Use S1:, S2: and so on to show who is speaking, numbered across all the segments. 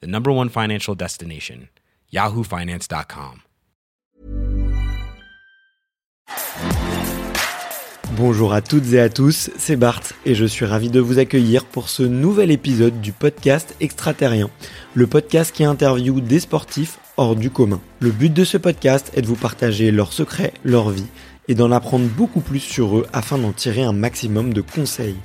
S1: the number one financial destination, yahoofinance.com.
S2: Bonjour à toutes et à tous, c'est Bart et je suis ravi de vous accueillir pour ce nouvel épisode du podcast Extraterrien, le podcast qui interviewe des sportifs hors du commun. Le but de ce podcast est de vous partager leurs secrets, leur vie et d'en apprendre beaucoup plus sur eux afin d'en tirer un maximum de conseils.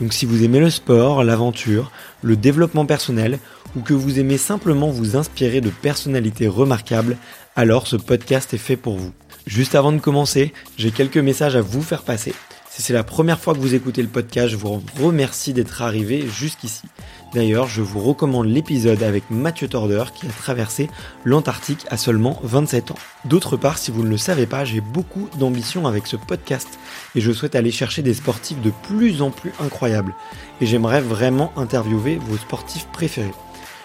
S2: Donc si vous aimez le sport, l'aventure, le développement personnel ou que vous aimez simplement vous inspirer de personnalités remarquables, alors ce podcast est fait pour vous. Juste avant de commencer, j'ai quelques messages à vous faire passer. Si c'est la première fois que vous écoutez le podcast, je vous remercie d'être arrivé jusqu'ici. D'ailleurs, je vous recommande l'épisode avec Mathieu Torder qui a traversé l'Antarctique à seulement 27 ans. D'autre part, si vous ne le savez pas, j'ai beaucoup d'ambition avec ce podcast et je souhaite aller chercher des sportifs de plus en plus incroyables. Et j'aimerais vraiment interviewer vos sportifs préférés.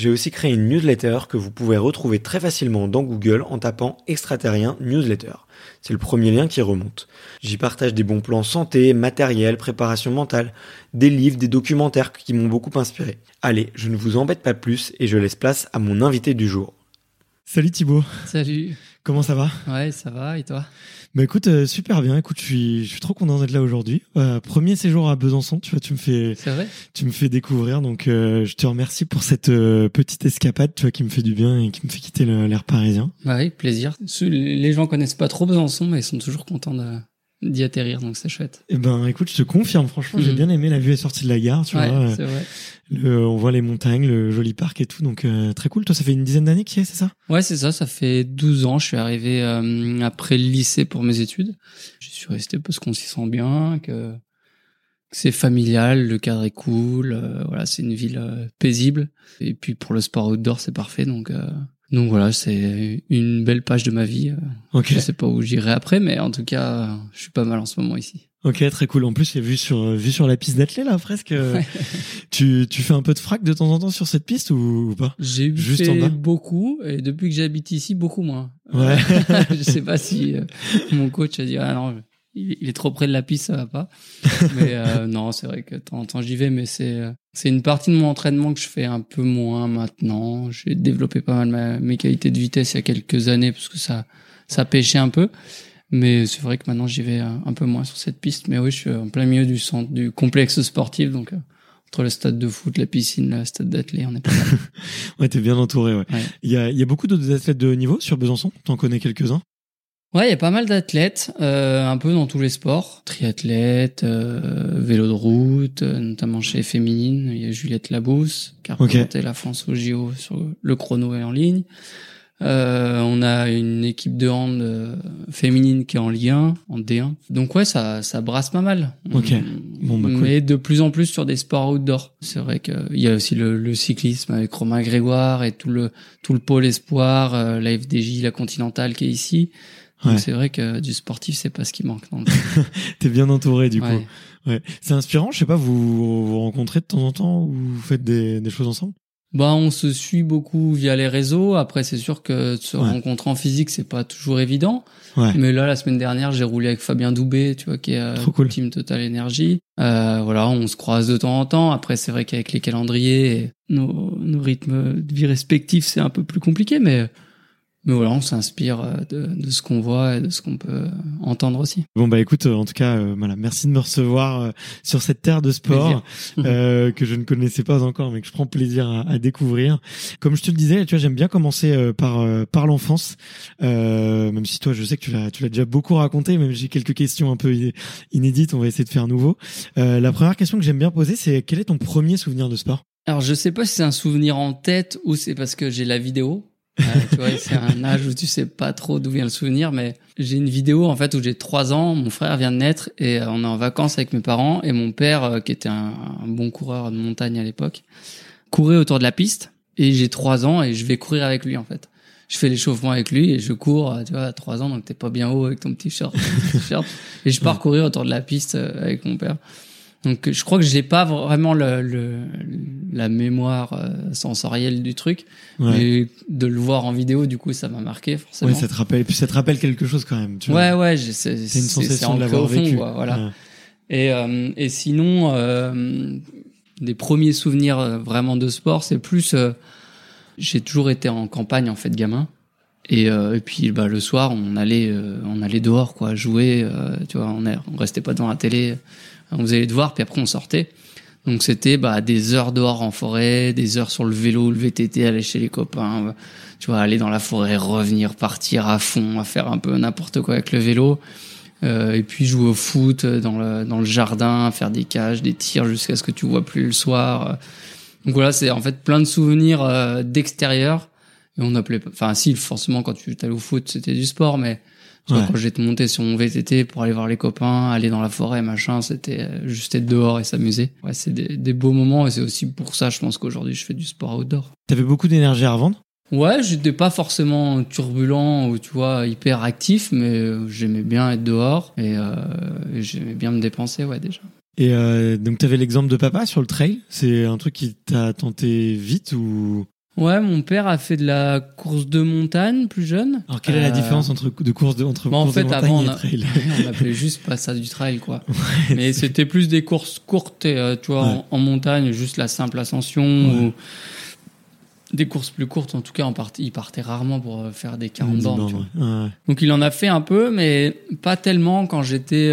S2: j'ai aussi créé une newsletter que vous pouvez retrouver très facilement dans Google en tapant extraterrien newsletter. C'est le premier lien qui remonte. J'y partage des bons plans santé, matériel, préparation mentale, des livres, des documentaires qui m'ont beaucoup inspiré. Allez, je ne vous embête pas plus et je laisse place à mon invité du jour. Salut Thibaut.
S3: Salut.
S2: Comment ça va
S3: Ouais, ça va. Et toi
S2: bah écoute, euh, super bien. Écoute, je suis, je suis trop content d'être là aujourd'hui. Euh, premier séjour à Besançon, tu vois, tu me fais,
S3: vrai
S2: tu me fais découvrir. Donc, euh, je te remercie pour cette euh, petite escapade, tu vois, qui me fait du bien et qui me fait quitter l'air parisien.
S3: Bah oui, plaisir. Les gens connaissent pas trop Besançon, mais ils sont toujours contents de d'y atterrir, donc c'est chouette.
S2: Eh ben, écoute, je te confirme, franchement, j'ai mhm. bien aimé la vue est sortie de la gare, tu
S3: ouais,
S2: vois.
S3: C'est vrai.
S2: Le, on voit les montagnes, le joli parc et tout, donc euh, très cool. Toi, ça fait une dizaine d'années qu'il y est, c'est ça?
S3: Ouais, c'est ça. Ça fait 12 ans. Je suis arrivé euh, après le lycée pour mes études. Je suis resté parce qu'on s'y sent bien, que, c'est familial, le cadre est cool. Euh, voilà, c'est une ville paisible. Et puis pour le sport outdoor, c'est parfait. Donc donc voilà, c'est une belle page de ma vie.
S2: Okay.
S3: Je sais pas où j'irai après, mais en tout cas, je suis pas mal en ce moment ici.
S2: Ok, très cool. En plus, a vu sur vu sur la piste d'athlée là, presque. tu tu fais un peu de frac de temps en temps sur cette piste ou, pas?
S3: J'ai
S2: juste
S3: fait
S2: en bas?
S3: beaucoup et depuis que j'habite ici, beaucoup moins.
S2: Ouais.
S3: je sais pas si euh, mon coach a dit ah non, il, est trop près de la piste, ça va pas. mais euh, non, c'est vrai que de temps en temps j'y vais, mais c'est euh, c'est une partie de mon entraînement que je fais un peu moins maintenant. J'ai développé pas mal mes qualités de vitesse il y a quelques années parce que ça ça pêchait un peu. Mais c'est vrai que maintenant j'y vais euh, un peu moins sur cette piste. Mais oui, je suis en plein milieu du centre, du complexe sportif, donc entre le stade de foot, la piscine, le stade d'athlète, on est pas mal.
S2: ouais, t'es bien entouré. Ouais. Il y a, il y a beaucoup d'autres athlètes de haut niveau sur Besançon. T'en connais quelques-uns?
S3: Ouais, il y a pas mal d'athlètes, euh, un peu dans tous les sports. Triathlète, euh, vélo de route, euh, notamment chez féminine. Il y a Juliette Labousse qui a représenté la France au JO sur le chrono et en ligne. Euh, on a une équipe de hand euh, féminine qui est en lien, en D1. Donc ouais, ça, ça brasse pas mal.
S2: Ok. Bon, bah, cool.
S3: Mais de plus en plus sur des sports outdoor. C'est vrai qu'il y a aussi le, le, cyclisme avec Romain Grégoire et tout le tout le pôle espoir, euh, la FDJ, la Continentale qui est ici. Donc c'est vrai que du sportif, c'est pas ce qui manque.
S2: T'es bien entouré du coup. Ouais. C'est inspirant. Je sais pas, vous vous rencontrez de temps en temps ou vous faites des, des choses ensemble?
S3: Bah, on se suit beaucoup via les réseaux. Après, c'est sûr que se rencontrer en physique, c'est pas toujours évident.
S2: Ouais.
S3: Mais là, la semaine dernière, j'ai roulé avec Fabien Doubé, tu vois, qui est
S2: cool.
S3: Team Total Energy. Euh, voilà, on se croise de temps en temps. Après, c'est vrai qu'avec les calendriers et nos, nos rythmes de vie respectifs, c'est un peu plus compliqué, mais mais voilà, on s'inspire euh, de, de ce qu'on voit et de ce qu'on peut entendre aussi.
S2: Bon bah écoute, en tout cas, euh, voilà, merci de me recevoir euh, sur cette terre de sport euh, que je ne connaissais pas encore, mais que je prends plaisir à, à découvrir. Comme je te le disais, tu vois, j'aime bien commencer par par l'enfance, même si toi, je sais que tu l'as tu l'as déjà beaucoup raconté, même j'ai quelques questions un peu inédites, on va essayer de faire nouveau. la première question que j'aime bien poser, c'est quel est ton premier souvenir de sport?
S3: Alors je sais pas si c'est un souvenir en tête ou c'est parce que j'ai la vidéo tu vois, c'est un âge où tu sais pas trop d'où vient le souvenir, mais j'ai une vidéo en fait où j'ai trois ans, mon frère vient de naître et euh, on est en vacances avec mes parents et mon père, euh, qui était un, bon coureur de montagne à l'époque, courait autour de la piste et j'ai trois ans et je vais courir avec lui en fait. Je fais l'échauffement avec lui et je cours, euh, tu vois, à trois ans, donc t'es pas bien haut avec ton petit short, et je pars courir autour de la piste avec mon père. Donc je crois que j'ai pas vraiment le, le, la mémoire euh, sensorielle du truc, mais de le voir en vidéo, du coup, ça m'a marqué forcément.
S2: Oui, ça te rappelle, puis ça te rappelle quelque chose quand même.
S3: Tu ouais, ouais, c'est une sensation de l'avoir vécu. Quoi, voilà. Et, euh, et sinon, euh, des premiers souvenirs euh, vraiment de sport, c'est plus, j'ai toujours été en campagne en fait, gamin. Et, et puis bah, le soir, on allait, on allait dehors, quoi, jouer. tu vois, on, on restait pas devant la télé on faisait les devoirs, puis après on sortait. Donc c'était bah, des heures dehors en forêt, des heures sur le vélo, le VTT, aller chez les copains, tu vois, aller dans la forêt, revenir, partir à fond, à faire un peu n'importe quoi avec le vélo. Euh, et puis jouer au foot dans le, dans le jardin, faire des cages, des tirs jusqu'à ce que tu vois plus le soir. Donc voilà, c'est en fait plein de souvenirs euh, d'extérieur. Et on appelait, enfin si, forcément quand tu allais au foot, c'était du sport, mais quand j'étais monté sur mon VTT pour aller voir les copains, aller dans la forêt, machin, c'était euh, juste être dehors et s'amuser. Ouais, c'est des, des, beaux moments et c'est aussi pour ça, je pense qu'aujourd'hui, je fais du sport outdoor.
S2: T'avais beaucoup d'énergie à revendre?
S3: Ouais, j'étais pas forcément turbulent ou tu vois hyper actif, mais euh, j'aimais bien être dehors et, euh, et j'aimais bien me dépenser, ouais déjà.
S2: Et euh, donc t'avais l'exemple de papa sur le trail, c'est un truc qui t'a tenté vite ou
S3: Ouais, mon père a fait de la course de montagne plus jeune.
S2: Alors quelle est la euh, différence entre de course de entre bah, en fait, avant, on trail
S3: On appelait juste pas ça du trail quoi. Mais c'était plus des courses courtes, euh, tu vois, en, montagne, juste la simple ascension ou des courses plus courtes. En tout cas, en partie, il partait rarement pour euh, faire des 40 bornes. Donc il en a fait un peu, mais pas tellement quand j'étais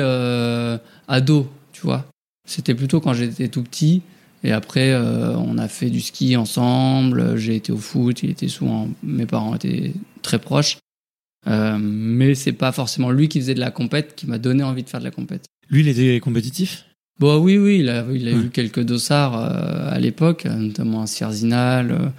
S3: ado, tu vois. C'était plutôt quand j'étais tout petit. Et après, euh, on a fait du ski ensemble. J'ai été au foot. Il était souvent. Mes parents étaient très proches. Euh, mais c'est pas forcément lui qui faisait de la compète qui m'a donné envie de faire de la compète.
S2: Lui, il était compétitif?
S3: Bon, oui, oui, il a, il a eu quelques dossards euh, à l'époque, notamment un Sierzinal, euh,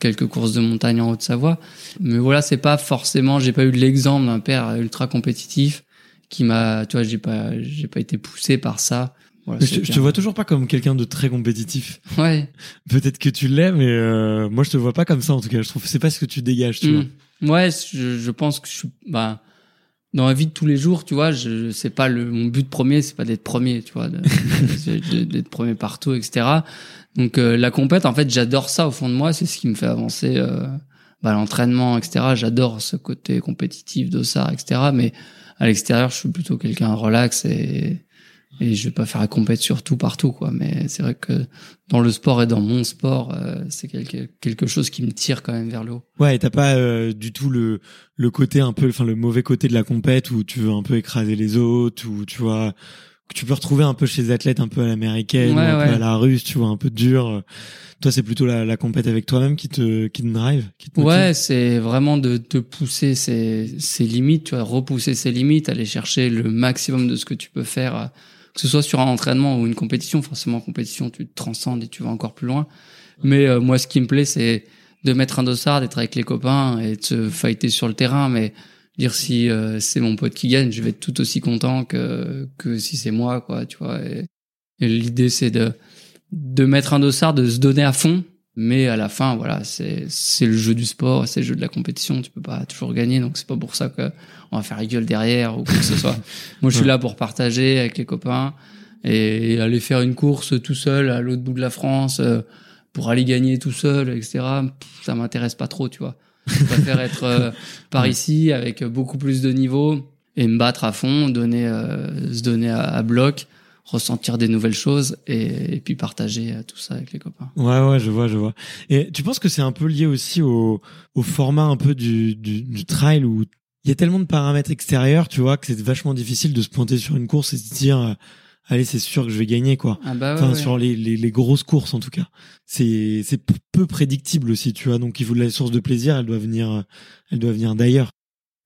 S3: quelques courses de montagne en Haute-Savoie. Mais voilà, c'est pas forcément, j'ai pas eu l'exemple d'un père ultra compétitif qui m'a, tu vois, j'ai pas, j'ai pas été poussé par ça
S2: je, te vois toujours pas comme quelqu'un de très compétitif.
S3: Ouais.
S2: Peut-être que tu l'es, mais euh, moi je te vois pas comme ça en tout cas. Je trouve que c'est pas ce que tu dégages, tu
S3: hmm. vois. Ouais, je, je, pense que je suis, bah, dans la vie de tous les jours, tu vois, je, c'est pas le, mon but premier, c'est pas d'être premier, tu vois, d'être premier partout, etc. Donc euh, la compète, en fait, j'adore ça au fond de moi. C'est ce qui me fait avancer. Euh, bah, l'entraînement, etc. J'adore ce côté compétitif de ça, etc. Mais à l'extérieur, je suis plutôt quelqu'un relax et et je vais pas faire la compète sur tout partout quoi. Mais c'est vrai que dans le sport et dans mon sport euh, c'est quelque quelque chose qui me tire quand même vers le haut.
S2: Ouais et t'as pas euh, du tout le le côté un peu enfin le mauvais côté de la compète où tu veux un peu écraser les autres ou tu vois que tu peux retrouver un peu chez les athlètes un peu à l'américaine un peu à la russe tu vois un peu dur. Toi c'est plutôt la, la compète avec toi-même qui te qui te drive qui te
S3: ouais c'est vraiment de te pousser ses, ses limites tu vois repousser ses limites aller chercher le maximum de ce que tu peux faire que ce soit sur un entraînement ou une compétition. Forcément, compétition, tu te transcendes et tu vas encore plus loin. Mais euh, moi, ce qui me plaît, c'est de mettre un dossard, d'être avec les copains et de se fighter sur le terrain. Mais dire si euh, c'est mon pote qui gagne, je vais être tout aussi content que que si c'est moi, quoi. Tu vois. Et, et l'idée, c'est de de mettre un dossard, de se donner à fond mais à la fin, voilà, c'est le jeu du sport, c'est le jeu de la compétition. Tu peux pas toujours gagner, donc c'est pas pour ça que on va faire la gueule derrière ou quoi que ce soit. Moi, je suis là pour partager avec les copains et aller faire une course tout seul à l'autre bout de la France euh, pour aller gagner tout seul, etc. Ça m'intéresse pas trop, tu vois. Je préfère être euh, par ici avec beaucoup plus de niveau et me battre à fond, donner, euh, se donner à, bloc ressentir des nouvelles choses et, et puis partager euh, tout ça avec les copains.
S2: Ouais, ouais, je vois, je vois. Et tu penses que c'est un peu lié aussi au, au format un peu du, du, du trail où il y a tellement de paramètres extérieurs, tu vois, que c'est vachement difficile de se pointer sur une course et se dire, euh, allez, c'est sûr que je vais gagner, quoi.
S3: Ah bah ouais,
S2: Enfin,
S3: ouais.
S2: sur les, les, les grosses courses, en tout cas. C'est, c'est peu prédictible aussi, tu vois. Donc, il faut de la source de plaisir, elle doit venir, euh, elle doit venir d'ailleurs.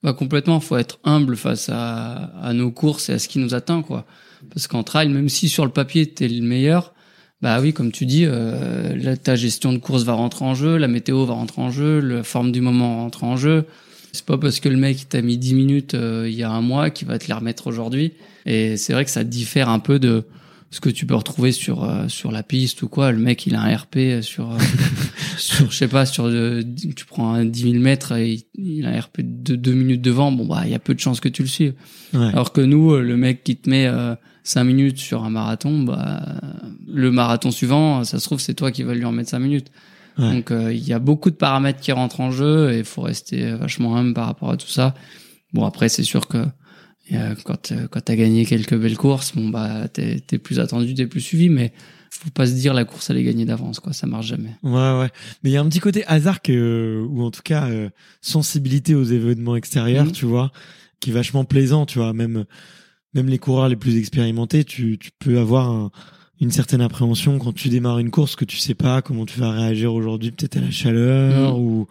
S3: Bah complètement, faut être humble face à, à nos courses et à ce qui nous atteint quoi. Parce qu'en trail, même si sur le papier t'es le meilleur, bah oui comme tu dis, euh, là, ta gestion de course va rentrer en jeu, la météo va rentrer en jeu, la forme du moment rentre en jeu. C'est pas parce que le mec t'a mis 10 minutes euh, il y a un mois qu'il va te les remettre aujourd'hui. Et c'est vrai que ça diffère un peu de ce que tu peux retrouver sur euh, sur la piste ou quoi. Le mec il a un RP sur euh, sur je sais pas sur euh, tu prends un 10 000 mètres et il, il a un RP de 2 minutes devant. Bon bah il y a peu de chances que tu le suives.
S2: Ouais.
S3: Alors que nous, euh, le mec qui te met euh, 5 minutes sur un marathon, bah, le marathon suivant, ça se trouve, c'est toi qui vas lui en mettre 5 minutes.
S2: Ouais.
S3: Donc, euh, il y a beaucoup de paramètres qui rentrent en jeu et il faut rester vachement humble par rapport à tout ça. Bon, après, c'est sûr que euh, quand, euh, quand t'as gagné quelques belles courses, bon, bah, t'es, plus attendu, t'es plus suivi, mais faut pas se dire la course, elle est gagnée d'avance, quoi. Ça marche jamais.
S2: Ouais, ouais. Mais il y a un petit côté hasard que, ou en tout cas, sensibilité aux événements extérieurs,
S3: Mhm.
S2: tu vois, qui est vachement plaisant, tu vois. Même, même les coureurs les plus expérimentés, tu, tu peux avoir un- une certaine appréhension quand tu démarres une course que tu sais pas comment tu vas réagir aujourd'hui, peut-être à la chaleur
S3: Mhm.
S2: ou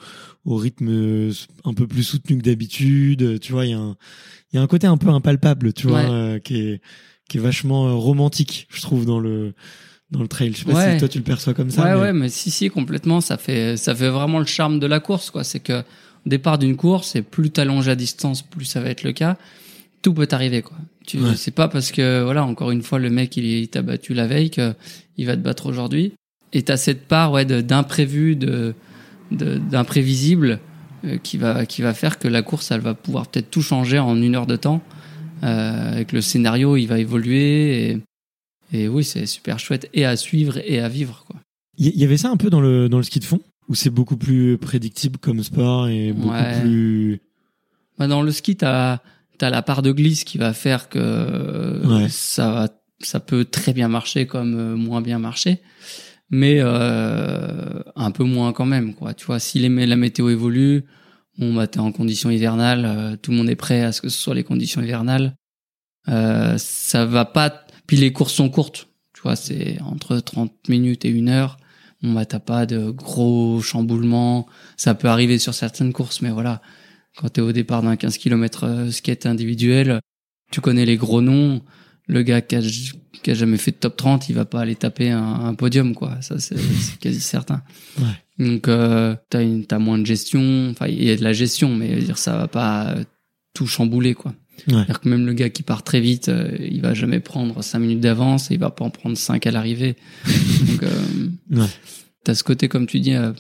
S2: au rythme euh, un peu plus soutenu que d'habitude. Tu vois, il y a un, il y a un côté un peu impalpable, tu vois,
S3: Ouais.
S2: euh, qui est, qui est vachement euh, romantique, je trouve, dans le, dans le trail. Je sais pas
S3: Ouais.
S2: si toi tu le perçois comme ça.
S3: ouais,
S2: mais-
S3: ouais, mais si, si, complètement. Ça fait, ça fait vraiment le charme de la course, quoi. C'est que, au départ d'une course, et plus t'allonges à distance, plus ça va être le cas. Tout peut arriver, quoi. Tu,
S2: Ouais.
S3: c'est pas parce que, voilà, encore une fois, le mec, il, il t'a battu la veille que il va te battre aujourd'hui. Et t'as cette part, ouais, d'imprévu, de, d'imprévisible, euh, qui va, qui va faire que la course, elle va pouvoir peut-être tout changer en une heure de temps. Euh, avec le scénario, il va évoluer et, et oui, c'est super chouette et à suivre et à vivre, quoi.
S2: Il y, y avait ça un peu dans le, dans le ski de fond? Où c'est beaucoup plus prédictible comme sport et beaucoup
S3: Ouais.
S2: plus.
S3: Bah, dans le ski, t'as la part de glisse qui va faire que
S2: Ouais.
S3: ça va, ça peut très bien marcher comme euh, moins bien marcher, mais euh, un peu moins quand même, quoi. Tu vois, si les, la météo évolue, bon bah t'es en conditions hivernales, euh, tout le monde est prêt à ce que ce soit les conditions hivernales. Euh, ça va pas. Puis les courses sont courtes, tu vois, c'est entre 30 minutes et une heure. Bon bah t'as pas de gros chamboulements. Ça peut arriver sur certaines courses, mais voilà quand tu es au départ d'un 15 km skate individuel, tu connais les gros noms. Le gars qui a, qui a jamais fait de top 30, il va pas aller taper un, un podium, quoi. Ça, c'est quasi certain.
S2: Ouais.
S3: Donc, euh, t'as une, t'as moins de gestion. Enfin, il y a de la gestion, mais dire, ça va pas euh, tout chambouler, quoi.
S2: Ouais.
S3: C'est-à-dire que même le gars qui part très vite, euh, il va jamais prendre 5 minutes d'avance et il va pas en prendre 5 à l'arrivée. Donc, euh,
S2: Ouais.
S3: t'as ce côté, comme tu dis, euh,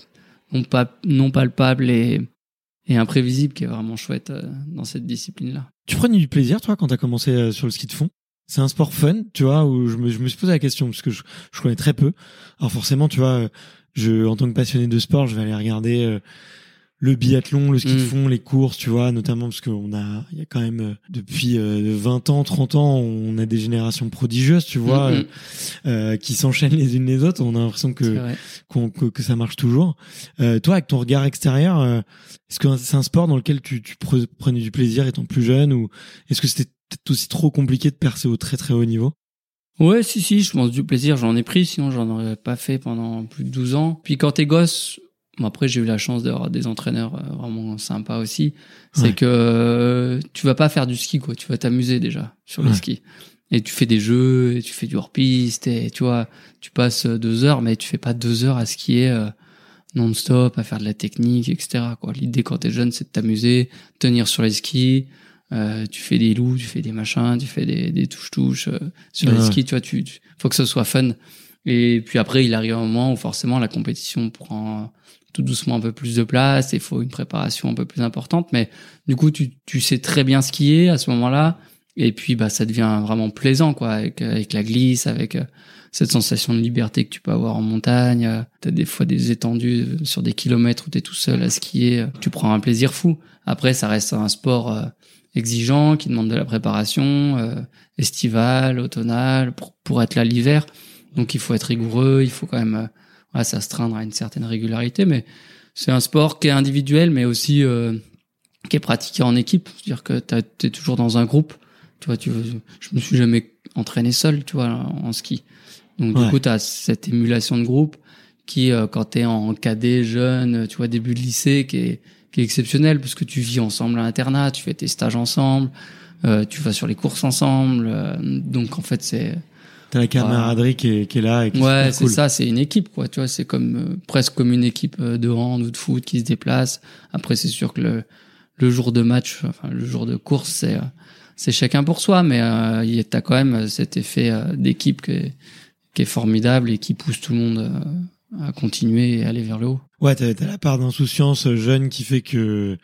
S3: non, pas, non palpable et, et imprévisible qui est vraiment chouette euh, dans cette discipline-là.
S2: Tu prenais du plaisir, toi, quand t'as commencé euh, sur le ski de fond? C'est un sport fun, tu vois, où je me, je me suis posé la question, parce que je, je connais très peu. Alors forcément, tu vois, euh, je, en tant que passionné de sport, je vais aller regarder le biathlon, le ski de
S3: Mm.
S2: fond, les courses, tu vois, notamment parce qu'on a, il y a quand même, euh, depuis euh, 20 ans, 30 ans, on a des générations prodigieuses, tu vois,
S3: Mhm.
S2: euh, euh, qui s'enchaînent les unes les autres. On a l'impression que, que, que ça marche toujours. Euh, toi, avec ton regard extérieur, euh, est-ce que c'est un sport dans lequel tu, tu pre- prenais du plaisir étant plus jeune ou est-ce que c'était peut-être aussi trop compliqué de percer au très très haut niveau?
S3: Ouais, si, si, je pense du plaisir, j'en ai pris, sinon j'en aurais pas fait pendant plus de 12 ans. Puis quand t'es gosse, bon, après j'ai eu la chance d'avoir des entraîneurs euh, vraiment sympas aussi, c'est
S2: Ouais.
S3: que euh, tu vas pas faire du ski, quoi, tu vas t'amuser déjà sur les
S2: Ouais.
S3: skis. Et tu fais des jeux, et tu fais du hors-piste, et tu vois, tu passes euh, deux heures, mais tu fais pas deux heures à skier euh, non-stop, à faire de la technique, etc. Quoi. L'idée quand t'es jeune, c'est de t'amuser, tenir sur les skis, euh, tu fais des loups, tu fais des machins, tu fais des, des touches-touches euh, sur les
S2: Ouais.
S3: skis, tu vois, tu, tu- faut que ce soit fun. Et puis après, il arrive un moment où forcément la compétition prend tout doucement un peu plus de place, il faut une préparation un peu plus importante, mais du coup, tu, tu sais très bien skier à ce moment-là, et puis bah ça devient vraiment plaisant, quoi, avec, avec la glisse, avec euh, cette sensation de liberté que tu peux avoir en montagne. T'as des fois des étendues sur des kilomètres où t'es tout seul à skier, tu prends un plaisir fou. Après, ça reste un sport euh, exigeant, qui demande de la préparation euh, estivale, automnale, pour, pour être là l'hiver. Donc il faut être rigoureux, il faut quand même euh, ouais, s'astreindre à une certaine régularité. Mais c'est un sport qui est individuel, mais aussi euh, qui est pratiqué en équipe. C'est-à-dire que tu es toujours dans un groupe. Tu vois, tu, je me suis jamais entraîné seul, tu vois, en ski. Donc du coup, tu as cette émulation de groupe qui, euh, quand tu es en cadet jeune, tu vois, début de lycée, qui est, qui est exceptionnel parce que tu vis ensemble à l'internat, tu fais tes stages ensemble, euh, tu vas sur les courses ensemble. Euh, donc en fait, c'est
S2: T'as la camaraderie qui, est, qui est là. Et qui
S3: ouais, c'est ça, c'est une équipe, quoi. Tu vois, c'est comme euh, presque comme une équipe de hand ou de foot qui se déplace. Après, c'est sûr que le, le jour de match, enfin le jour de course, c'est c'est chacun pour soi, mais euh, t'as quand même cet effet d'équipe qui est, qui est formidable et qui pousse tout le monde à continuer et aller vers le haut.
S2: Ouais, t'as as la part d'insouciance jeune qui fait que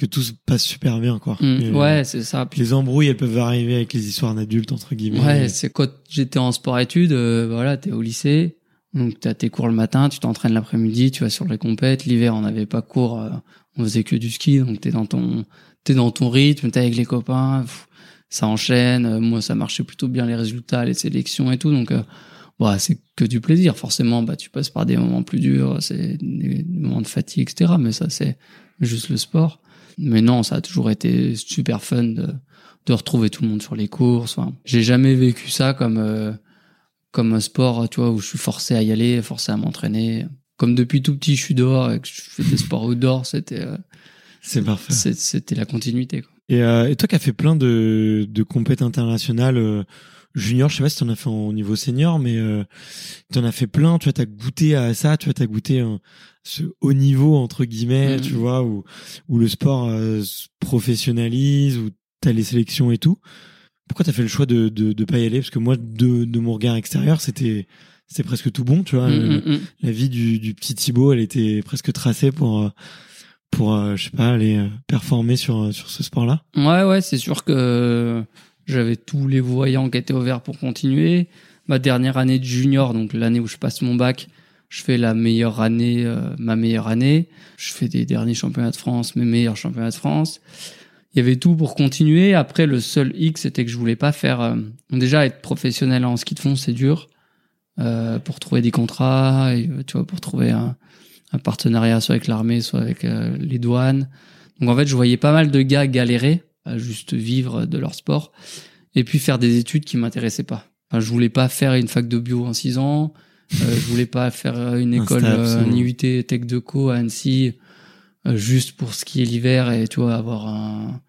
S2: que tout se passe super bien quoi.
S3: Mmh, ouais, c'est ça.
S2: Puis les embrouilles, elles peuvent arriver avec les histoires d'adultes entre guillemets.
S3: Ouais, c'est quand j'étais en sport-études, euh, voilà, t'es au lycée, donc t'as tes cours le matin, tu t'entraînes l'après-midi, tu vas sur les compètes. L'hiver, on n'avait pas cours, euh, on faisait que du ski, donc t'es dans ton t'es dans ton rythme, t'es avec les copains, ça enchaîne. Euh, moi, ça marchait plutôt bien les résultats, les sélections et tout, donc bah, c'est que du plaisir. Forcément, bah, tu passes par des moments plus durs, c'est des, moments de fatigue, etc. Mais ça, c'est juste le sport. Mais non, ça a toujours été super fun de, de retrouver tout le monde sur les courses. Enfin, j'ai jamais vécu ça comme euh, comme un sport, tu vois, où je suis forcé à y aller, forcé à m'entraîner. Comme depuis tout petit, je suis dehors et que je fais des sports outdoor, c'était euh,
S2: c'est parfait.
S3: C'était la continuité. Quoi.
S2: Et, euh, et toi qui as fait plein de de compétitions internationales euh, junior, je sais pas si t'en as fait au niveau senior, mais euh, t'en as fait plein. Tu vois, t'as goûté à ça. Tu vois, t'as goûté à ce haut niveau entre guillemets, mm. tu vois, où où le sport euh, se professionnalise, où t'as les sélections et tout. Pourquoi t'as fait le choix de, de de pas y aller? Parce que moi, de de mon regard extérieur, c'était c'était presque tout bon, tu vois. Mm, mm, la vie du, du petit Thibaut, elle était presque tracée pour euh, pour euh, je sais pas aller performer sur sur ce sport-là.
S3: Ouais, ouais, c'est sûr que j'avais tous les voyants qui étaient ouverts pour continuer. Ma dernière année de junior, donc l'année où je passe mon bac, je fais la meilleure année, euh, ma meilleure année. Je fais des derniers championnats de France, mes meilleurs championnats de France. Il y avait tout pour continuer. Après, le seul X, c'était que je voulais pas faire. Euh, déjà, être professionnel en ski de fond, c'est dur euh, pour trouver des contrats, tu vois, pour trouver un, un partenariat soit avec l'armée, soit avec les douanes. Donc en fait, je voyais pas mal de gars galérer à juste vivre de leur sport et puis faire des études qui m'intéressaient pas. Enfin, je voulais pas faire une fac de bio en six ans. Euh, je voulais pas faire une école, euh, un IUT Tech de Co à Annecy, euh, juste pour skier l'hiver et tu vois avoir un,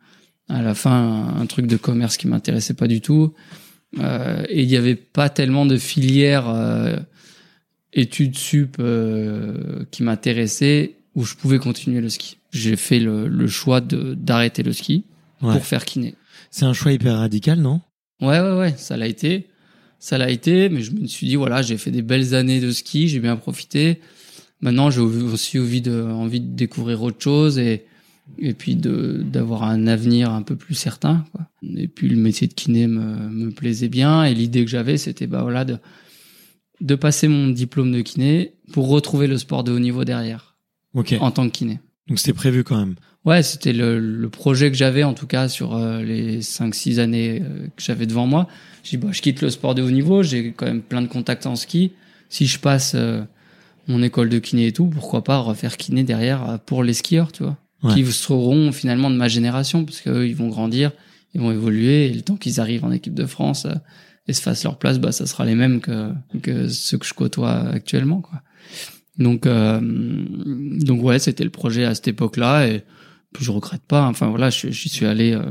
S3: à la fin un, truc de commerce qui m'intéressait pas du tout. Euh, et il y avait pas tellement de filières euh, études sup euh, qui m'intéressaient où je pouvais continuer le ski. J'ai fait le, le choix de d'arrêter le ski pour faire kiné.
S2: C'est un choix hyper radical, non?
S3: Ouais, ouais, ouais, ça l'a été. Ça l'a été, mais je me suis dit, voilà, j'ai fait des belles années de ski, j'ai bien profité. Maintenant, j'ai aussi envie de, envie de découvrir autre chose et, et puis d'avoir un avenir un peu plus certain, quoi. Et puis, le métier de kiné me, me plaisait bien et l'idée que j'avais, c'était, bah voilà, de, de passer mon diplôme de kiné pour retrouver le sport de haut niveau derrière.
S2: Ok.
S3: En tant que kiné.
S2: Donc, c'était prévu quand même.
S3: Ouais, c'était le, le, projet que j'avais en tout cas sur euh, les 5-6 années euh, que j'avais devant moi. J'ai dit, bah, je quitte le sport de haut niveau, j'ai quand même plein de contacts en ski. Si je passe euh, mon école de kiné et tout, pourquoi pas refaire kiné derrière pour les skieurs, tu vois, qui seront finalement de ma génération, parce qu'eux, ils vont grandir, ils vont évoluer, et le temps qu'ils arrivent en équipe de France et se fassent leur place, bah, ça sera les mêmes que, que ceux que je côtoie actuellement, quoi. Donc, donc ouais, c'était le projet à cette époque-là, et je regrette pas. Enfin voilà, j'y suis allé. Euh,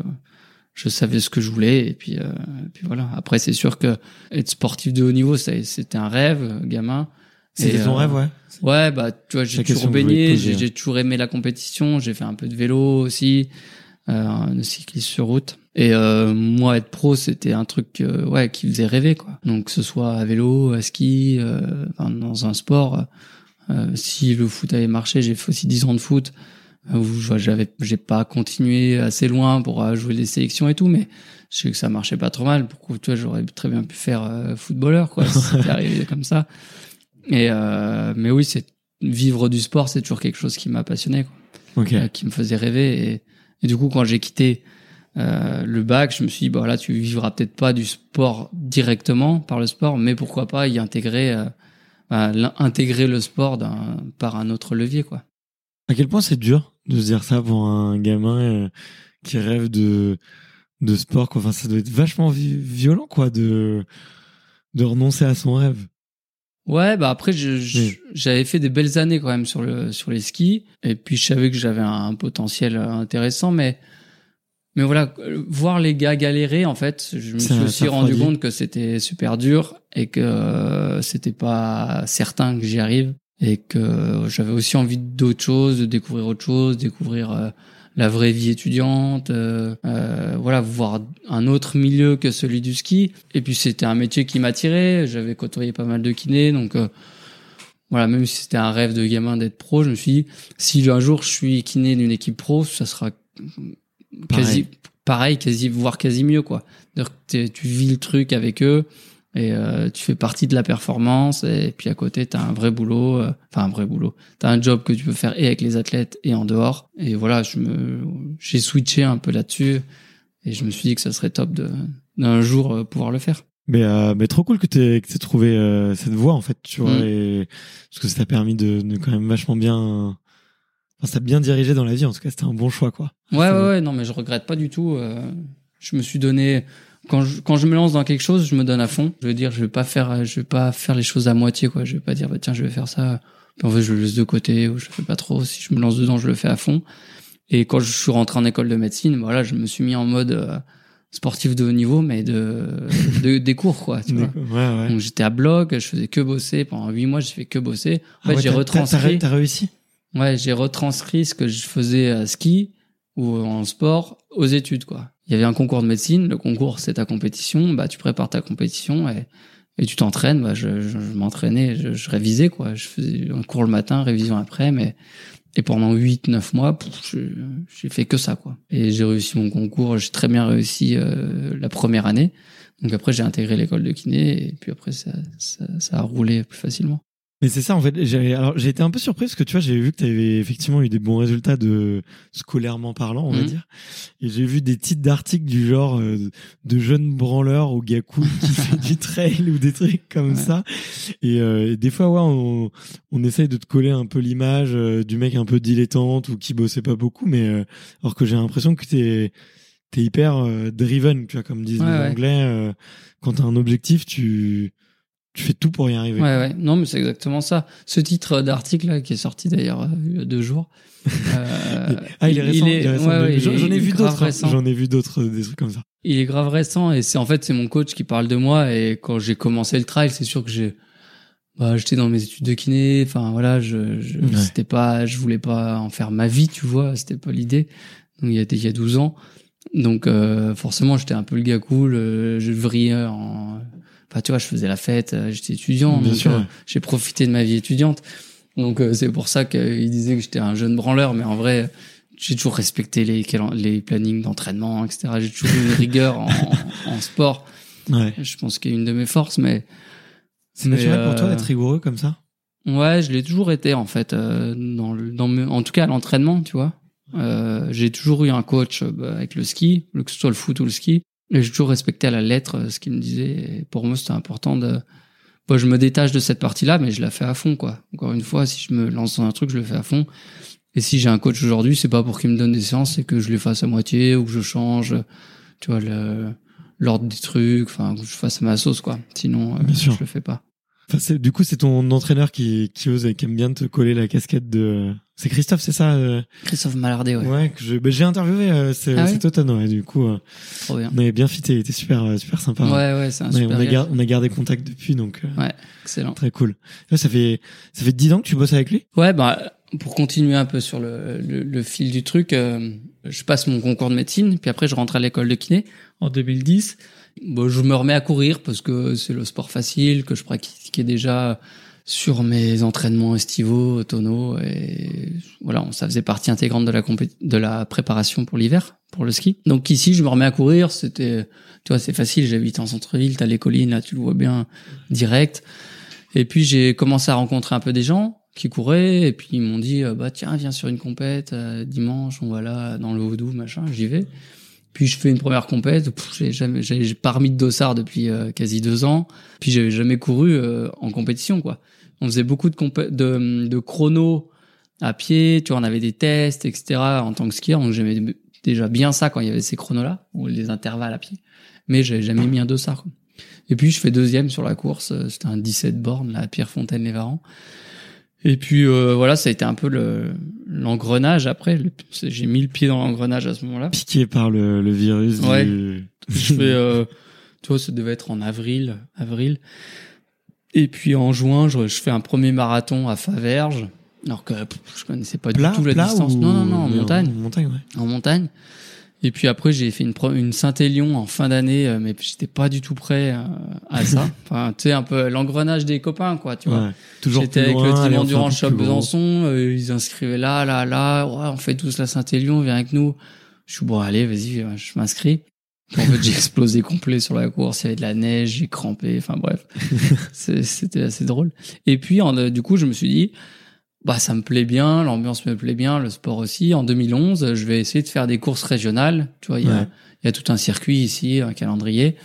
S3: je savais ce que je voulais et puis, euh, puis voilà. Après, c'est sûr que être sportif de haut niveau, c'était un rêve, gamin.
S2: C'était ton rêve, ouais.
S3: Ouais, bah tu vois, j'ai toujours baigné, j'ai toujours aimé la compétition. J'ai fait un peu de vélo aussi, euh, de cyclisme sur route. Et euh, moi, être pro, c'était un truc ouais qui faisait rêver quoi. Donc que ce soit à vélo, à ski, euh, enfin, dans un sport. si le foot avait marché, j'ai fait aussi 10 ans de foot où j'avais j'ai pas continué assez loin pour euh, jouer les sélections et tout mais je sais que ça marchait pas trop mal pourquoi tu vois j'aurais très bien pu faire euh, footballeur quoi si c'était arrivé comme ça et euh, mais oui c'est vivre du sport c'est toujours quelque chose qui m'a passionné quoi
S2: okay.
S3: qui me faisait rêver et, et du coup quand j'ai quitté le bac, je me suis dit, bah là, tu vivras peut-être pas du sport directement par le sport, mais pourquoi pas y intégrer, bah, intégrer le sport par un autre levier, quoi.
S2: À quel point c'est dur de se dire ça pour un gamin euh, qui rêve de de sport, quoi. Enfin, ça doit être vachement violent, quoi, de de renoncer à son rêve.
S3: Ouais, bah après j'avais fait des belles années quand même sur le sur les skis et puis je savais que j'avais un, potentiel intéressant mais mais voilà, voir les gars galérer en fait, je me suis aussi rendu compte que c'était super dur et que euh, c'était pas certain que j'y arrive et que j'avais aussi envie d'autre chose, de découvrir autre chose, découvrir euh, la vraie vie étudiante, euh, euh, voilà, voir un autre milieu que celui du ski. Et puis c'était un métier qui m'attirait. J'avais côtoyé pas mal de kinés, donc euh, voilà, même si c'était un rêve de gamin d'être pro, je me suis dit si un jour je suis kiné d'une équipe pro, ça sera quasi pareil, quasi voire quasi mieux quoi. Tu vis le truc avec eux et euh, tu fais partie de la performance et puis à côté tu as un vrai boulot euh, enfin un vrai boulot. Tu as un job que tu peux faire et avec les athlètes et en dehors. Et voilà je me j'ai switché un peu là-dessus et je me suis dit que ça serait top de d'un jour euh, pouvoir le faire.
S2: Mais mais trop cool que tu que trouvé cette voie en fait tu vois mm. et parce que ça t'a permis de, de, quand même vachement bien enfin ça t'a bien dirigé dans la vie en tout cas c'était un bon choix quoi.
S3: Ouais ouais, ouais non mais je regrette pas du tout je me suis donné quand je, quand je me lance dans quelque chose, je me donne à fond. Je veux dire, je vais pas faire, je vais pas faire les choses à moitié, quoi. Je vais pas dire, bah, tiens, je vais faire ça. Puis en fait, je le laisse de côté ou je fais pas trop. Si je me lance dedans, je le fais à fond. Et quand je suis rentré en école de médecine, voilà, je me suis mis en mode euh, sportif de haut niveau, mais de, de des cours, quoi. Tu vois.
S2: Ouais, ouais.
S3: Donc j'étais à bloc, je faisais que bosser pendant huit mois, j'ai fait que bosser. En ah fait, j'ai retranscrit.
S2: T'as réussi?
S3: Ouais, j'ai retranscrit ce que je faisais à ski ou en sport aux études, quoi il y avait un concours de médecine. Le concours, c'est ta compétition. Bah, tu prépares ta compétition et, tu t'entraînes. Bah, je, m'entraînais, je, révisais, quoi. Je faisais un cours le matin, révision après, mais, et pendant 8, 9 mois, j'ai fait que ça, quoi. Et j'ai réussi mon concours. J'ai très bien réussi euh, la première année. Donc après, j'ai intégré l'école de kiné et puis après, ça a roulé plus facilement.
S2: Mais c'est ça en fait. J'ai alors j'ai été un peu surpris parce que tu vois j'ai vu que tu avais effectivement eu des bons résultats de scolairement parlant on va mhm. dire. Et j'ai vu des titres d'articles du genre euh, de jeunes branleurs au Gaku qui fait du trail ou des trucs comme ça. Et, euh, des fois ouais on, on essaye de te coller un peu l'image euh, du mec un peu dilettante ou qui bossait pas beaucoup mais alors que j'ai l'impression que t'es t'es hyper driven tu vois comme disent les Anglais quand t'as un objectif tu tu fais tout pour y arriver.
S3: Ouais, ouais. Non, mais c'est exactement ça. Ce titre d'article qui est sorti d'ailleurs euh, il y a deux jours.
S2: Euh, ah, il est récent. J'en ai vu d'autres. Hein. J'en ai vu d'autres des trucs comme ça.
S3: Il est grave récent et c'est en fait c'est mon coach qui parle de moi et quand j'ai commencé le trail, c'est sûr que j'ai bah, j'étais dans mes études de kiné. Enfin voilà, je, je c'était pas, je voulais pas en faire ma vie, tu vois. C'était pas l'idée. Donc il y a il y a 12 ans. Donc euh, forcément, j'étais un peu le gars cool. je vrillais en Enfin, tu vois, je faisais la fête, euh, j'étais étudiant, Bien sûr. Euh, j'ai profité de ma vie étudiante. Donc euh, c'est pour ça qu'il disait que j'étais un jeune branleur, mais en vrai, j'ai toujours respecté les, les plannings d'entraînement, etc. J'ai toujours eu une rigueur en, en, sport.
S2: Ouais.
S3: Je pense qu'il y a une de mes forces, mais
S2: c'est naturel pour toi d'être rigoureux comme ça?
S3: Ouais, je l'ai toujours été en fait, dans le, dans en tout cas à l'entraînement, tu vois. Euh, j'ai toujours eu un coach bah, avec le ski, que ce soit le foot ou le ski, et j'ai toujours respecté à la lettre euh, ce qu'il me disait. Et pour moi, c'était important de. Bon, je me détache de cette partie-là, mais je la fais à fond, quoi. Encore une fois, si je me lance dans un truc, je le fais à fond. Et si j'ai un coach aujourd'hui, c'est pas pour qu'il me donne des séances, c'est que je les fasse à moitié ou que je change, tu vois, l'ordre des trucs, enfin, que je fasse ma sauce, quoi. Sinon, euh, je le fais pas.
S2: Enfin, du coup, c'est ton entraîneur qui, qui ose et qui aime bien te coller la casquette de. C'est Christophe, c'est ça euh?
S3: Christophe Malardet, ouais.
S2: Ouais, que je, bah, j'ai interviewé euh, c'est, ah cet automne, ouais, du coup. Euh,
S3: Trop bien.
S2: On avait bien fité, il était super, super sympa.
S3: Ouais, ouais, c'est un super.
S2: On a, on a gardé contact depuis, donc.
S3: ouais, excellent.
S2: Très cool. Là, ça fait, ça fait dix ans que tu bosses avec lui?
S3: Ouais, bah, pour continuer un peu sur le, le, le fil du truc, je passe mon concours de médecine, puis après je rentre à l'école de kiné en 2010. Bon, je me remets à courir parce que c'est le sport facile que je pratiquais déjà sur mes entraînements estivaux, tonneaux et voilà, ça faisait partie intégrante de la de la préparation pour l'hiver, pour le ski. Donc ici, je me remets à courir, c'était tu vois, c'est facile, j'habite en centre-ville, t'as les collines là, tu le vois bien direct. Et puis j'ai commencé à rencontrer un peu des gens qui couraient et puis ils m'ont dit bah tiens, viens sur une compète euh, dimanche, on va là dans le Vaudou, machin, j'y vais. Puis je fais une première compète, j'ai jamais, j'ai pas remis de dossard depuis euh, quasi deux ans. Puis j'avais jamais couru euh, en compétition, quoi. On faisait beaucoup de, compé- de, de chrono à pied, tu vois, on avait des tests, etc. en tant que skieur, donc j'aimais déjà bien ça quand il y avait ces chronos-là, ou les intervalles à pied. Mais j'avais jamais mis un dossard, quoi. Et puis je fais deuxième sur la course, euh, c'était un 17 bornes, là, à Pierrefontaine-les-Varans. Et puis euh, voilà, ça a été un peu le l'engrenage après. le- J'ai mis le pied dans l'engrenage à ce moment-là.
S2: Piqué par le, le virus
S3: Ouais.
S2: du...
S3: Je fais, euh, tu vois, ça devait être en avril, avril. Et puis en juin, je, je fais un premier marathon à Faverges, alors que pff, je connaissais pas
S2: plat,
S3: du tout la distance.
S2: ou-
S3: Non, non, non, en montagne,
S2: En montagne, ouais.
S3: en montagne. Et puis après, j'ai fait une, une Saint-Élion en fin d'année, euh, mais j'étais pas du tout prêt euh, à ça. enfin, tu sais, un peu l'engrenage des copains, quoi, tu vois.
S2: Ouais. Toujours
S3: J'étais avec
S2: loin,
S3: le Durand
S2: peu
S3: Shop. Besançon, euh, ils inscrivaient là, là, là, ouais, on fait tous la Saint-Élion, viens avec nous. Je suis bon, allez, vas-y, euh, je m'inscris. En fait, j'ai explosé complet sur la course, il y avait de la neige, j'ai crampé, enfin bref, c'était assez drôle. Et puis, en, du coup, je me suis dit, bah ça me plaît bien, l'ambiance me plaît bien, le sport aussi. En 2011, je vais essayer de faire des courses régionales. Tu vois, il y a,
S2: Ouais.
S3: il y a tout un circuit ici, un calendrier.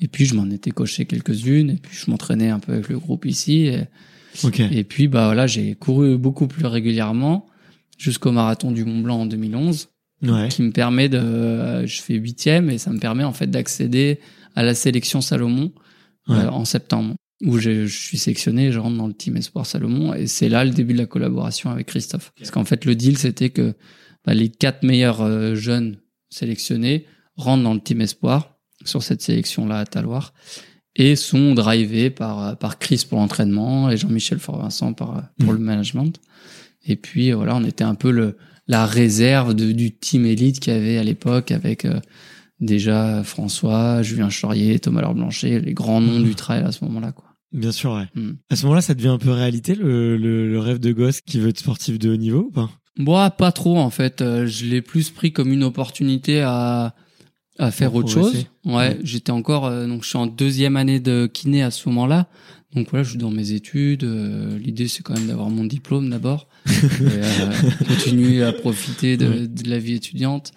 S3: Et puis, je m'en étais coché quelques-unes, et puis je m'entraînais un peu avec le groupe ici. Et,
S2: Ok.
S3: et puis bah voilà, j'ai couru beaucoup plus régulièrement jusqu'au marathon du Mont Blanc en 2011,
S2: Ouais.
S3: qui me permet de, je fais huitième et ça me permet en fait d'accéder à la sélection Salomon
S2: Ouais.
S3: euh, en septembre, où je, je suis sélectionné, je rentre dans le team Espoir Salomon et c'est là le début de la collaboration avec Christophe. Parce qu'en fait le deal c'était que bah, les quatre meilleurs euh, jeunes sélectionnés rentrent dans le team Espoir sur cette sélection là à Taloir et sont drivés par par Chris pour l'entraînement et Jean-Michel Fort-Vincent par pour le management. Et puis euh, voilà, on était un peu le la réserve de, du team élite qu'il y avait à l'époque avec euh, déjà François, Julien Chaurier, Thomas Laure Blanchet, les grands noms du trail à ce moment-là quoi.
S2: Bien sûr, ouais.
S3: Hmm.
S2: À ce moment-là, ça devient un peu réalité, le, le, le rêve de gosse qui veut être sportif de haut niveau ou pas?
S3: Moi, pas trop en fait. Euh, je l'ai plus pris comme une opportunité à à faire
S2: Pour
S3: autre chose. Ouais, j'étais encore euh, donc je suis en deuxième année de kiné à ce moment-là. Donc voilà, je suis dans mes études. euh, L'idée c'est quand même d'avoir mon diplôme d'abord, et, euh, continuer à profiter de, la vie étudiante.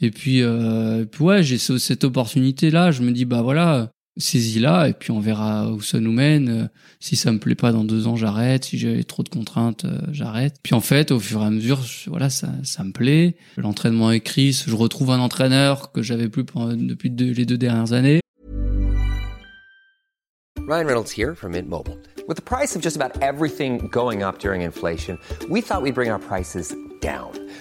S3: Et puis, euh, puis ouais, j'ai ce- cette opportunité là. Je me dis bah voilà, saisis-la et puis on verra où ça nous mène. Euh, Si ça me plaît pas dans deux ans, j'arrête. Si j'ai trop de contraintes, euh, j'arrête. Puis en fait, au fur et à mesure, voilà, ça, ça me plaît. L'entraînement Chris, je retrouve un entraîneur que j'avais plus depuis deux- les deux dernières années.
S4: Ryan Reynolds here from Mint Mobile. With the price of just about everything going up during inflation, we thought we'd bring our prices down.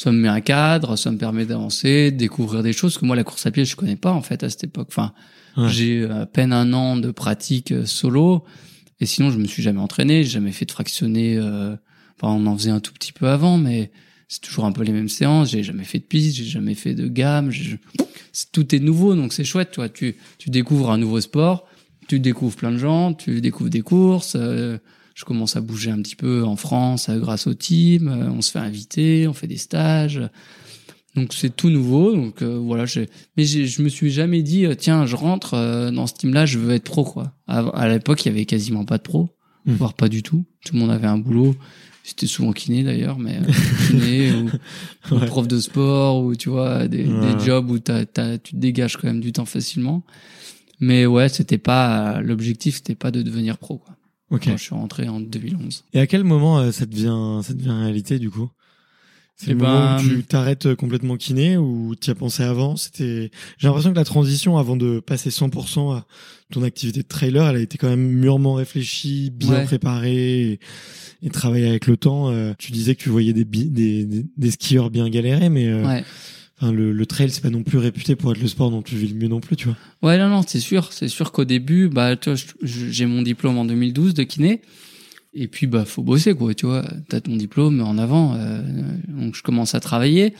S3: Ça me met un cadre, ça me permet d'avancer, de découvrir des choses que moi la course à pied je connais pas en fait à cette époque. Enfin,
S2: Ouais.
S3: j'ai à peine un an de pratique euh, solo et sinon je me suis jamais entraîné, j'ai jamais fait de fractionné. Euh, enfin, on en faisait un tout petit peu avant, mais c'est toujours un peu les mêmes séances. J'ai jamais fait de piste, j'ai jamais fait de gamme. Tout est nouveau, donc c'est chouette. Toi, tu tu découvres un nouveau sport, tu découvres plein de gens, tu découvres des courses. euh, je commence à bouger un petit peu en France euh, grâce au team. euh, on se fait inviter, on fait des stages. Donc c'est tout nouveau. Donc euh, voilà, mais je me suis jamais dit euh, tiens, je rentre euh, dans ce team-là, je veux être pro quoi. À, à l'époque, il y avait quasiment pas de pro,
S2: Hmm.
S3: voire pas du tout. Tout le monde avait un boulot. C'était souvent kiné d'ailleurs, mais euh, kiné ou, prof de sport ou tu vois des,
S2: Ouais.
S3: des jobs où tu te dégages quand même du temps facilement. Mais ouais, c'était pas l'objectif, c'était pas de devenir pro quoi.
S2: Ok.
S3: Quand je suis rentré en 2011.
S2: Et à quel moment euh, ça devient ça devient réalité du coup? C'est
S3: Eh
S2: le moment
S3: ben,
S2: où tu t'arrêtes euh, complètement kiné ou tu y as pensé avant? C'était j'ai l'impression que la transition avant de passer 100% à ton activité de trailer, elle a été quand même mûrement réfléchie, bien
S3: Ouais.
S2: préparée et, et travaillée avec le temps. Euh, tu disais que tu voyais des, bi- des, des, des skieurs bien galérer, mais euh,
S3: Ouais.
S2: Enfin, le, le trail c'est pas non plus réputé pour être le sport dont tu vis le mieux non plus, tu vois.
S3: Ouais, non, non, c'est sûr. C'est sûr qu'au début, bah, tu vois, j'ai mon diplôme en 2012 de kiné. Et puis, bah, faut bosser, quoi, tu vois. T'as ton diplôme en avant. euh, donc, je commence à travailler.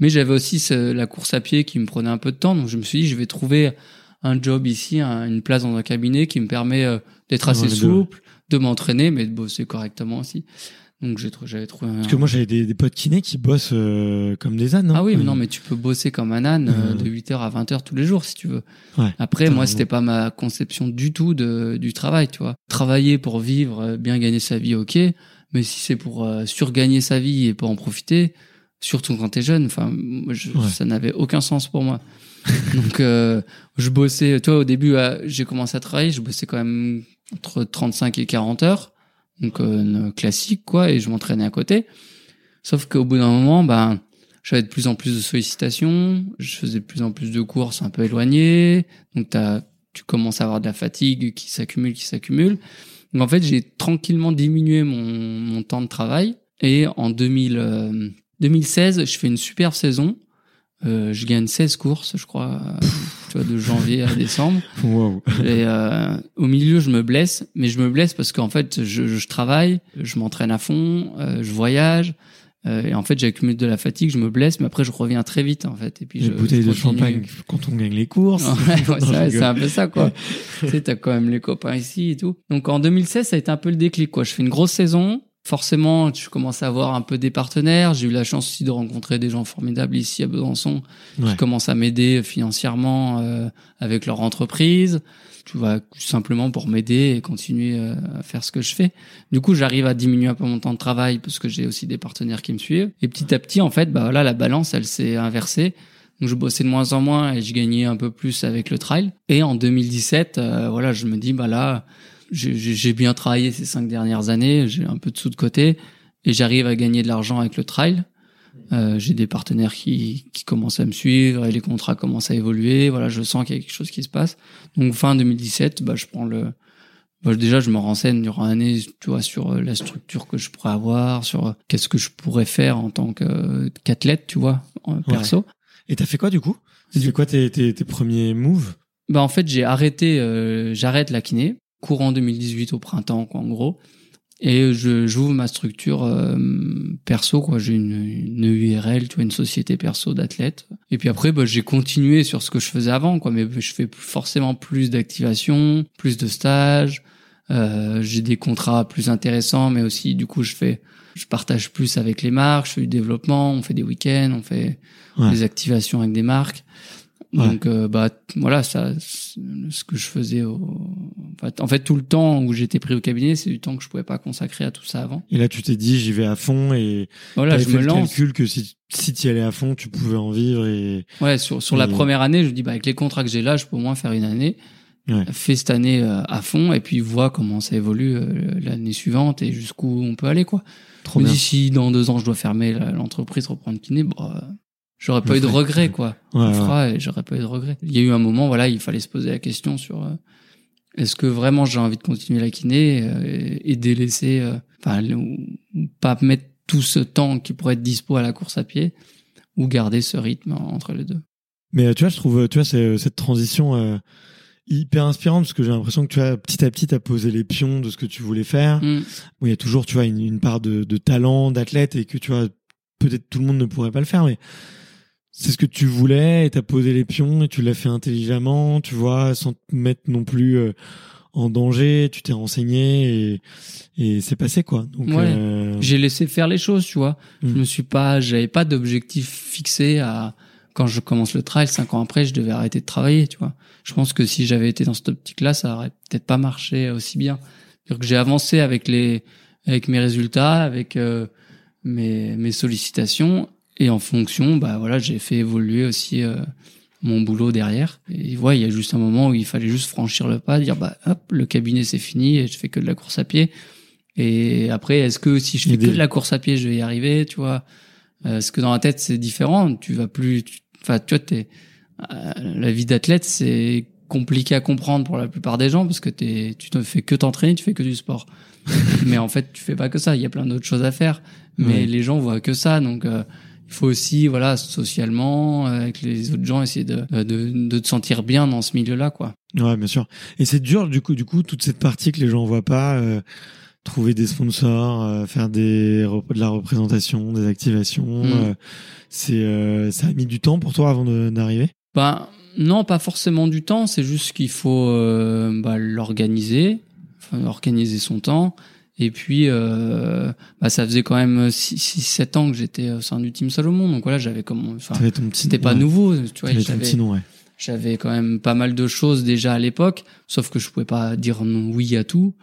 S3: Mais j'avais aussi ce- la course à pied qui me prenait un peu de temps. Donc, je me suis dit, je vais trouver un job ici, un- une place dans un cabinet qui me permet euh, d'être assez souple, de m'entraîner, mais de bosser correctement aussi. Donc j'avais trouvé un...
S2: Parce que moi, j'avais des, des potes kinés qui bossent euh, comme des ânes. hein.
S3: Ah oui, mais non, mais tu peux bosser comme un âne euh,
S2: Euh.
S3: de 8h à 20h tous les jours si tu veux.
S2: Ouais,
S3: Après, moi, c'était pas ma conception du tout de, du travail, tu vois. Travailler pour vivre, euh, bien gagner sa vie, ok. Mais si c'est pour euh, surgagner sa vie et pas en profiter, surtout quand t'es jeune, enfin,
S2: Ouais.
S3: ça n'avait aucun sens pour moi. Donc, euh, je bossais, toi, au début, euh, j'ai commencé à travailler, je bossais quand même entre 35 et 40 heures. Donc, euh, classique, quoi, et je m'entraînais à côté. Sauf qu'au bout d'un moment, ben, j'avais de plus en plus de sollicitations, je faisais de plus en plus de courses un peu éloignées, donc tu commences à avoir de la fatigue qui s'accumule, qui s'accumule. Donc en fait, j'ai tranquillement diminué mon, mon temps de travail, et en 2000, euh, 2016, je fais une superbe saison. Euh, je gagne 16 courses, je crois, tu vois, de janvier à décembre.
S2: Wow.
S3: Et euh, au milieu, je me blesse, mais je me blesse parce qu'en fait, je, je travaille, je m'entraîne à fond, euh, je voyage, euh, et en fait, j'accumule de la fatigue, je me blesse, mais après, je reviens très vite, en fait. Et puis,
S2: Les
S3: je,
S2: bouteilles
S3: je
S2: de champagne quand on gagne les courses.
S3: Ouais, ouais, c'est un peu ça, quoi. tu sais, t'as quand même les copains ici et tout. Donc, en 2016, ça a été un peu le déclic, quoi. Je fais une grosse saison. Forcément, je commence à avoir un peu des partenaires. J'ai eu la chance aussi de rencontrer des gens formidables ici à Besançon
S2: Ouais.
S3: qui commencent à m'aider financièrement euh, avec leur entreprise. Tu vois, tout simplement pour m'aider et continuer euh, à faire ce que je fais. Du coup, j'arrive à diminuer un peu mon temps de travail parce que j'ai aussi des partenaires qui me suivent. Et petit à petit, en fait, bah voilà, la balance, elle s'est inversée. Donc, je bossais de moins en moins et je gagnais un peu plus avec le trail. Et en 2017, euh, voilà, je me dis, bah là, j'ai- bien travaillé ces cinq dernières années, j'ai un peu de sous de côté et j'arrive à gagner de l'argent avec le trail. Euh, j'ai des partenaires qui, qui commencent à me suivre et les contrats commencent à évoluer. Voilà, je sens qu'il y a quelque chose qui se passe. Donc fin 2017, bah, je prends le. bah, déjà, je me renseigne durant l'année, tu vois, sur euh, la structure que je pourrais avoir, sur euh, qu'est-ce que je pourrais faire en tant que- qu'athlète, tu vois, en perso.
S2: Et t'as fait quoi du coup? C'est quoi tes, tes, tes premiers moves?
S3: Bah en fait j'ai arrêté, euh, j'arrête la kiné courant 2018 au printemps quoi en gros, et je j'ouvre ma structure euh, perso quoi. J'ai une, une URL, tu vois, une société perso d'athlètes. Et puis après bah, j'ai continué sur ce que je faisais avant quoi, mais je fais forcément plus d'activation, plus de stages. Euh, j'ai des contrats plus intéressants, mais aussi du coup je fais, je partage plus avec les marques, je fais du développement, on fait des week-ends, on fait
S2: Ouais.
S3: des activations avec des marques.
S2: Ouais.
S3: Donc euh, bah voilà ça ce que je faisais au en fait, en fait tout le temps où j'étais pris au cabinet c'est du temps que je pouvais pas consacrer à tout ça avant.
S2: Et là, tu t'es dit, j'y vais à fond et
S3: Voilà, je
S2: fait
S3: me
S2: le
S3: lance.
S2: calcul que si, si tu y allais à fond, tu pouvais en vivre et
S3: Ouais, sur sur la première année, je dis bah avec les contrats que j'ai là, je peux au moins faire une année.
S2: Ouais.
S3: Fais cette année euh, à fond et puis vois comment ça évolue euh, l'année suivante et jusqu'où on peut aller quoi.
S2: trop bien.
S3: dis si dans deux ans je dois fermer l'entreprise, reprendre kiné, bah, j'aurais pas
S2: Le
S3: eu de regrets quoi.
S2: Ouais,
S3: on
S2: ouais.
S3: et j'aurais pas eu de regrets. Il y a eu un moment, voilà, il fallait se poser la question sur euh, est-ce que vraiment j'ai envie de continuer la kiné euh, et, et délaisser, euh, enfin, ou- ou pas mettre tout ce temps qui pourrait être dispo à la course à pied ou garder ce rythme entre les deux.
S2: Mais tu vois, je trouve, tu vois, cette transition hyper inspirante parce que j'ai l'impression que tu vois, petit à petit, t'as posé les pions de ce que tu voulais faire.
S3: Mm.
S2: Où il y a toujours, tu vois, une, une part de, de talent, d'athlète et que tu vois, peut-être tout le monde ne pourrait pas le faire, mais c'est ce que tu voulais et t'as posé les pions et tu l'as fait intelligemment, tu vois, sans te mettre non plus euh, en danger. Tu t'es renseigné et, et c'est passé quoi. Donc,
S3: Ouais.
S2: euh,
S3: J'ai laissé faire les choses, tu vois.
S2: Mm.
S3: Je me suis pas, j'avais pas d'objectif fixé à quand je commence le trail, cinq ans après, je devais arrêter de travailler, tu vois. Je pense que si j'avais été dans cette optique-là, ça aurait peut-être pas marché aussi bien. C'est-à-dire que j'ai avancé avec les, avec mes résultats, avec euh, mes, mes sollicitations, et en fonction, bah voilà, j'ai fait évoluer aussi euh, mon boulot derrière. Et ouais, il y a juste un moment où il fallait juste franchir le pas, dire bah hop, le cabinet c'est fini et je fais que de la course à pied. Et après, est-ce que si je fais que de la course à pied, je vais y arriver, tu vois? Euh, Est-ce que dans la tête c'est différent Tu vas plus, enfin, tu vois, t'es, euh, la vie d'athlète c'est compliqué à comprendre pour la plupart des gens parce que t'es, tu ne fais que t'entraîner, tu fais que du sport. mais en fait, tu fais pas que ça. Il y a plein d'autres choses à faire. Mais
S2: Ouais.
S3: les gens voient que ça, donc. euh, il faut aussi, voilà, socialement, euh, avec les autres gens, essayer de, de, de te sentir bien dans ce milieu-là, quoi.
S2: Ouais, bien sûr. Et c'est dur, du coup, du coup, toute cette partie que les gens voient pas, euh, trouver des sponsors, euh, faire des de la représentation, des activations.
S3: Mm.
S2: euh, c'est, euh, ça a mis du temps pour toi avant d'arriver?
S3: Ben non, pas forcément du temps. C'est juste qu'il faut euh, bah, l'organiser, enfin, organiser son temps. Et puis, euh, bah, ça faisait quand même 6-7 ans que j'étais au sein du Team Salomon. Donc voilà, j'avais comme, enfin, c'était pas
S2: ouais.
S3: nouveau. Tu vois, j'avais-
S2: ouais.
S3: j'avais quand même pas mal de choses déjà à l'époque, sauf que je pouvais pas dire non, oui à tout.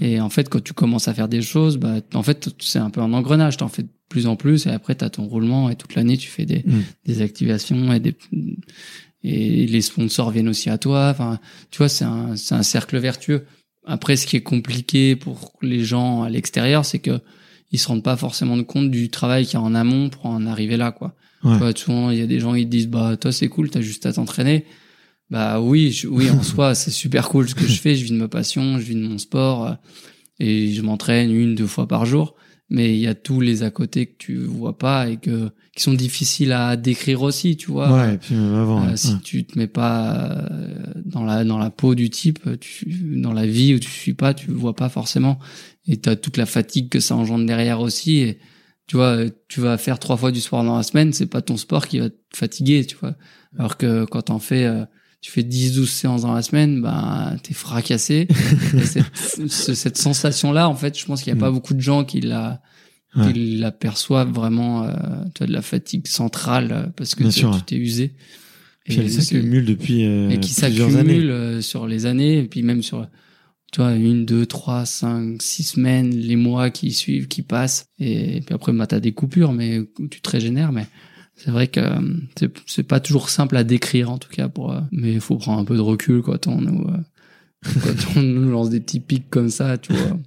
S3: Et en fait, quand tu commences à faire des choses, bah, en fait, c'est un peu un engrenage. T'en fais de plus en plus, et après, t'as ton roulement, et toute l'année, tu fais des,
S2: Mm.
S3: des activations, et des, et les sponsors viennent aussi à toi. Enfin, tu vois, c'est un, c'est un cercle vertueux. Après, ce qui est compliqué pour les gens à l'extérieur, c'est que ils se rendent pas forcément compte du travail qu'il y a en amont pour en arriver là, quoi.
S2: Ouais.
S3: Vois, souvent, il y a des gens qui te disent, bah, toi, c'est cool, t'as juste à t'entraîner. Bah oui, je- oui, en soi, c'est super cool ce que je fais. Je vis de ma passion, je vis de mon sport euh, et je m'entraîne une, deux fois par jour. Mais il y a tous les à côté que tu vois pas et que qui sont difficiles à décrire aussi, tu vois.
S2: Ouais, et puis même avant.
S3: Euh,
S2: ouais.
S3: si tu te mets pas euh, dans la dans la peau du type, tu, dans la vie où tu suis pas, tu vois pas forcément. Et t'as toute la fatigue que ça engendre derrière aussi. Et tu vois, tu vas faire trois fois du sport dans la semaine, c'est pas ton sport qui va te fatiguer, tu vois. Alors que quand t'en fais, euh, tu fais 10-12 séances dans la semaine, ben t'es fracassé. Et cette, ce- cette sensation-là, en fait, je pense qu'il y a pas
S2: Mm.
S3: beaucoup de gens qui la
S2: Ouais.
S3: qui l'aperçoivent vraiment. Euh, tu vois, de la fatigue centrale euh, parce que tu t'es usé.
S2: Puis elle
S3: c'est-
S2: s'accumule depuis euh,
S3: et qui s'accumule euh, sur les années et puis même sur tu vois une deux trois cinq six semaines les mois qui suivent qui passent et, puis après bah t'as des coupures mais tu te régénères mais c'est vrai que euh, c'est pas toujours simple à décrire en tout cas pour euh, mais il faut prendre un peu de recul quand on nous euh, quand on nous lance des petits pics comme ça tu vois.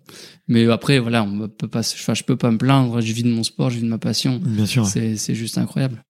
S3: Mais après voilà on peut pas enfin, je peux pas me plaindre. Je vis de mon sport je vis de ma passion.
S2: Bien sûr.
S3: c'est juste incroyable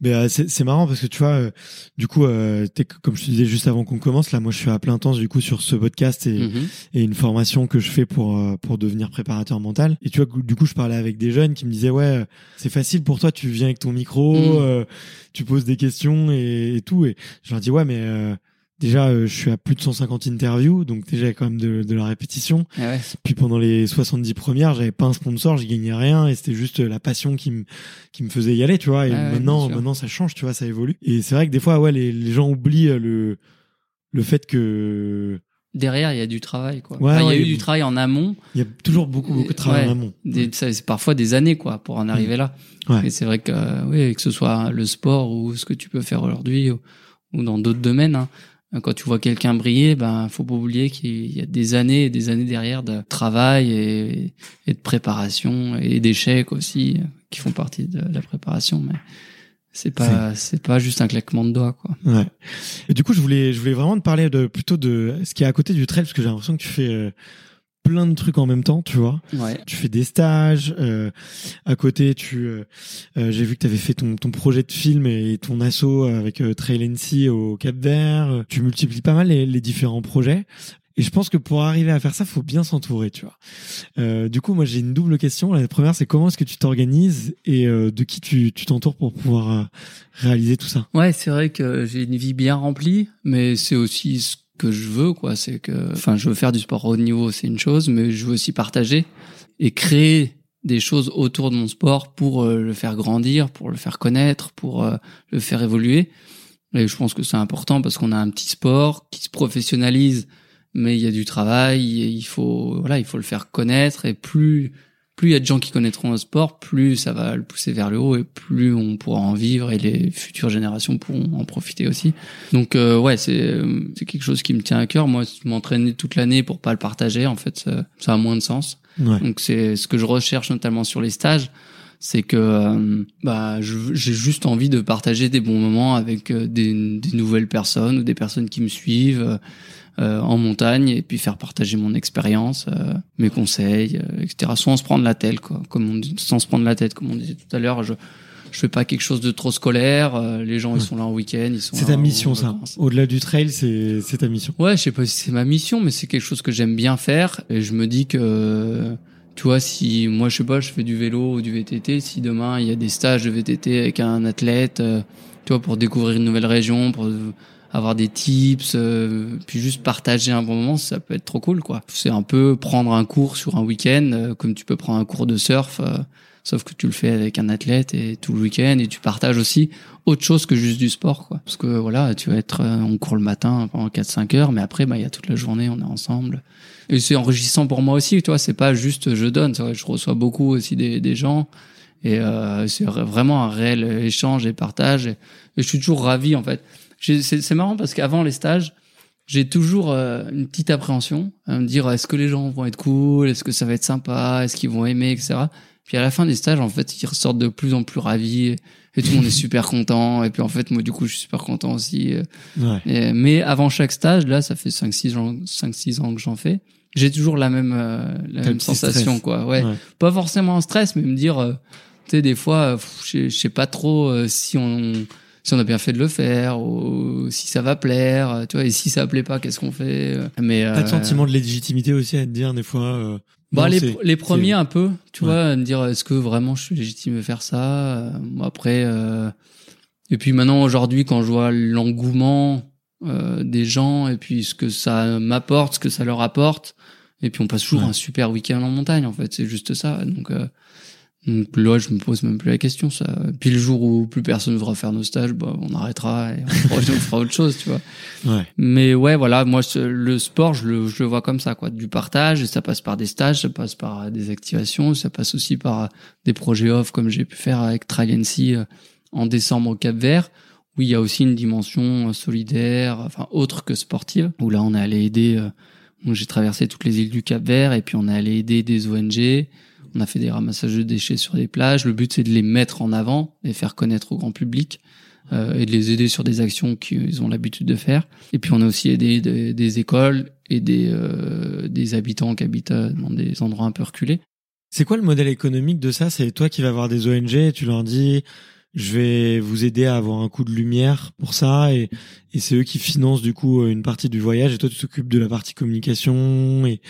S2: Mais euh, c'est c'est marrant parce que tu vois, euh, du coup, euh, comme je te disais juste avant qu'on commence, là, moi, je suis à plein temps du coup sur ce podcast et,
S3: Mhm.
S2: et une formation que je fais pour euh, pour devenir préparateur mental. Et tu vois, du coup, je parlais avec des jeunes qui me disaient ouais, euh, c'est facile pour toi, tu viens avec ton micro,
S3: Mhm.
S2: euh, tu poses des questions et, et tout. Et je leur dis ouais, mais euh, déjà, euh, je suis à plus de 150 interviews, donc déjà quand même de, de la répétition.
S3: Eh ouais.
S2: Puis pendant les 70 premières, j'avais pas un sponsor, je gagnais rien et c'était juste la passion qui me qui me faisait y aller, tu vois. Et
S3: ouais,
S2: maintenant, maintenant ça change, tu vois, ça évolue. Et c'est vrai que des fois, ouais, les, les gens oublient euh, le le fait que
S3: derrière il y a du travail quoi
S2: Ouais,
S3: Enfin, il y a eu du travail en amont
S2: il y a toujours beaucoup beaucoup de travail
S3: Ouais.
S2: en amont.
S3: c'est parfois des années quoi pour en arriver là.
S2: Ouais.
S3: Et c'est vrai que euh, oui, que ce soit le sport ou ce que tu peux faire aujourd'hui ou, ou dans d'autres domaines, hein, quand tu vois quelqu'un briller, ben faut pas oublier qu'il y a des années et des années derrière de travail et, et de préparation et d'échecs aussi euh, qui font partie de la préparation. Mais c'est pas c'est pas juste un claquement de doigts quoi.
S2: Ouais. Et du coup, je voulais, je voulais vraiment te parler de plutôt de ce qui est à côté du trail, parce que j'ai l'impression que tu fais euh, plein de trucs en même temps, tu vois.
S3: Ouais.
S2: Tu fais des stages. euh, à côté, tu, euh, euh, j'ai vu que tu avais fait ton, ton projet de film et ton assaut avec euh, Trail NC au Cap Vert. Tu multiplies pas mal les, les différents projets. Et je pense que pour arriver à faire ça, faut bien s'entourer, tu vois. Euh, du coup, moi, j'ai une double question. La première, c'est comment est-ce que tu t'organises et euh, de qui tu tu t'entoures pour pouvoir euh, réaliser tout ça?
S3: Ouais, c'est vrai que j'ai une vie bien remplie, mais c'est aussi ce que je veux, quoi. C'est que, enfin, je veux faire du sport haut niveau, c'est une chose, mais je veux aussi partager et créer des choses autour de mon sport pour euh, le faire grandir, pour le faire connaître, pour euh, le faire évoluer. Et je pense que c'est important parce qu'on a un petit sport qui se professionnalise, mais il y a du travail, et il faut, voilà, il faut le faire connaître et plus plus il y a de gens qui connaîtront le sport, plus ça va le pousser vers le haut et plus on pourra en vivre et les futures générations pourront en profiter aussi. Donc euh, ouais, c'est euh, c'est quelque chose qui me tient à cœur. Moi, m'entraîner toute l'année pour pas le partager, en fait, ça, ça a moins de sens.
S2: Ouais.
S3: Donc c'est ce que je recherche notamment sur les stages, c'est que euh, bah j'ai juste envie de partager des bons moments avec euh, des, des nouvelles personnes ou des personnes qui me suivent euh, en montagne et puis faire partager mon expérience, euh, mes conseils, euh, etc. Sans se prendre la tête, quoi, comme on dit, sans se prendre la tête, comme on disait tout à l'heure. Je je fais pas quelque chose de trop scolaire. euh, les gens ils sont là en week-end, ils sont.
S2: C'est ta mission, ça. Au-delà du trail, c'est c'est ta mission.
S3: Ouais, je sais pas si c'est ma mission, mais c'est quelque chose que j'aime bien faire. Et je me dis que, tu vois, si moi, je sais pas, je fais du vélo ou du VTT, si demain il y a des stages de VTT avec un athlète, euh, tu vois, pour découvrir une nouvelle région, pour avoir des tips, euh, puis juste partager un bon moment, ça peut être trop cool, quoi. C'est un peu prendre un cours sur un week-end, euh, comme tu peux prendre un cours de surf, euh, sauf que tu le fais avec un athlète et tout le week-end, et tu partages aussi autre chose que juste du sport, quoi. Parce que voilà, tu vas être, euh, on court le matin pendant 4-5 heures, mais après, bah, il y a toute la journée, on est ensemble. Et c'est enrichissant pour moi aussi, tu vois, c'est pas juste je donne, vrai, je reçois beaucoup aussi des, des gens. Et euh, c'est vraiment un réel échange et partage. Et, et je suis toujours ravi, en fait. C'est marrant parce qu'avant les stages, j'ai toujours euh, une petite appréhension à me dire est-ce que les gens vont être cool, est-ce que ça va être sympa, est-ce qu'ils vont aimer, etc. Puis à la fin des stages, en fait, ils ressortent de plus en plus ravis et, tout le monde est super content. Et puis en fait, moi, du coup, je suis super content aussi. euh,
S2: Ouais.
S3: et- mais avant chaque stage, là, ça fait 5-6 ans, 5-6 ans que j'en fais. J'ai toujours la même, euh, la même sensation,
S2: stress.
S3: quoi. Ouais.
S2: Ouais.
S3: Pas forcément un stress, mais me dire, euh, tu sais, des fois, je sais- pas trop si on, si on a bien fait de le faire ou si ça va plaire, tu vois. Et si ça plaît pas, qu'est-ce qu'on fait euh, Mais
S2: Pas de
S3: euh,
S2: sentiment de légitimité aussi à te dire des fois. euh,
S3: bah,
S2: non,
S3: les, les premiers un peu, tu
S2: Ouais.
S3: vois, me dire est-ce que vraiment je suis légitime de faire ça Après, euh, et puis maintenant aujourd'hui, quand je vois l'engouement euh, des gens et puis ce que ça m'apporte, ce que ça leur apporte, et puis on passe toujours
S2: Ouais.
S3: un super week-end en montagne en fait, c'est juste ça. Donc, euh, donc là, je me pose même plus la question. Ça. Puis le jour où plus personne ne voudra faire nos stages, bah, on arrêtera et on fera, on fera autre chose, tu vois.
S2: Ouais.
S3: Mais ouais, voilà, moi, le sport, je le, je le vois comme ça, quoi. Du partage, et ça passe par des stages, ça passe par euh, des activations, ça passe aussi par euh, des projets off, comme j'ai pu faire avec Tragency euh, en décembre au Cap Vert, où il y a aussi une dimension solidaire, enfin, autre que sportive, où là, on est allé aider, euh, j'ai traversé toutes les îles du Cap Vert, et puis on est allé aider des ONG, on a fait des ramassages de déchets sur des plages. Le but, c'est de les mettre en avant et faire connaître au grand public euh, et de les aider sur des actions qu'ils ont l'habitude de faire. Et puis, on a aussi aidé des, écoles et des, euh, des habitants qui habitent euh, dans des endroits un peu reculés.
S2: C'est quoi le modèle économique de ça? C'est toi qui vas voir des ONG tu leur dis je vais vous aider à avoir un coup de lumière pour ça et, et c'est eux qui financent du coup une partie du voyage et toi tu t'occupes de la partie communication et,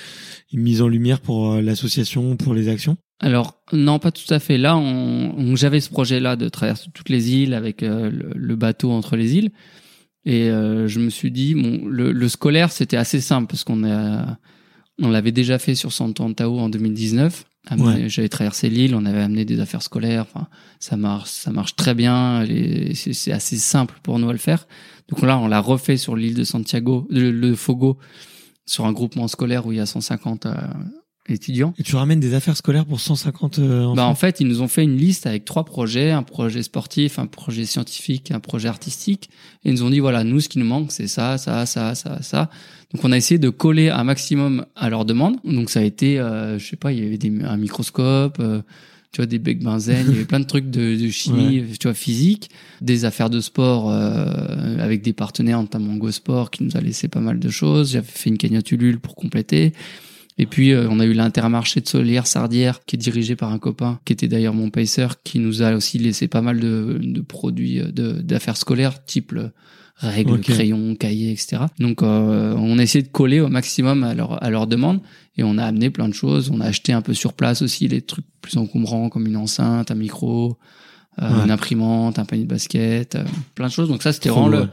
S2: mise en lumière pour euh, l'association, pour les actions?
S3: Alors non, pas tout à fait. Là, on, j'avais ce projet-là de traverser toutes les îles avec euh, le, le bateau entre les îles, et euh, je me suis dit, bon, le, le scolaire c'était assez simple parce qu'on a, on l'avait déjà fait sur Sant'Antao en 2019.
S2: Ouais.
S3: J'avais traversé l'île, on avait amené des affaires scolaires. Enfin, ça marche, ça marche très bien. C'est c'est assez simple pour nous à le faire. Donc là, on l'a refait sur l'île de Santiago, le, le Fogo, sur un groupement scolaire où il y a 150 euh, étudiants.
S2: Et tu ramènes des affaires scolaires pour 150 euh, enfants.
S3: Bah en fait, ils nous ont fait une liste avec trois projets, un projet sportif, un projet scientifique, un projet artistique, et ils nous ont dit voilà, nous ce qui nous manque c'est ça, ça, ça, ça, ça. Donc on a essayé de coller un maximum à leurs demandes. Donc ça a été, euh, je sais pas, il y avait des, un microscope. euh, tu vois des becs benzène, il y avait plein de trucs de, de chimie, tu vois physique, des affaires de sport euh, avec des partenaires notamment Go Sport qui nous a laissé pas mal de choses. J'avais fait une cagnotte Ulule pour compléter. Et puis, euh, on a eu l'intermarché de Solière Sardière, qui est dirigé par un copain, qui était d'ailleurs mon pacer, qui nous a aussi laissé pas mal de, de produits euh, de- d'affaires scolaires, type règles, crayons, cahiers, etc. Donc, euh, on a essayé de coller au maximum à leur, à leur demande, et on a amené plein de choses. On a acheté un peu sur place aussi les trucs plus encombrants, comme une enceinte, un micro, euh,
S2: Ouais.
S3: une imprimante, un panier de basket, euh, plein de choses. Donc ça, c'était vraiment le,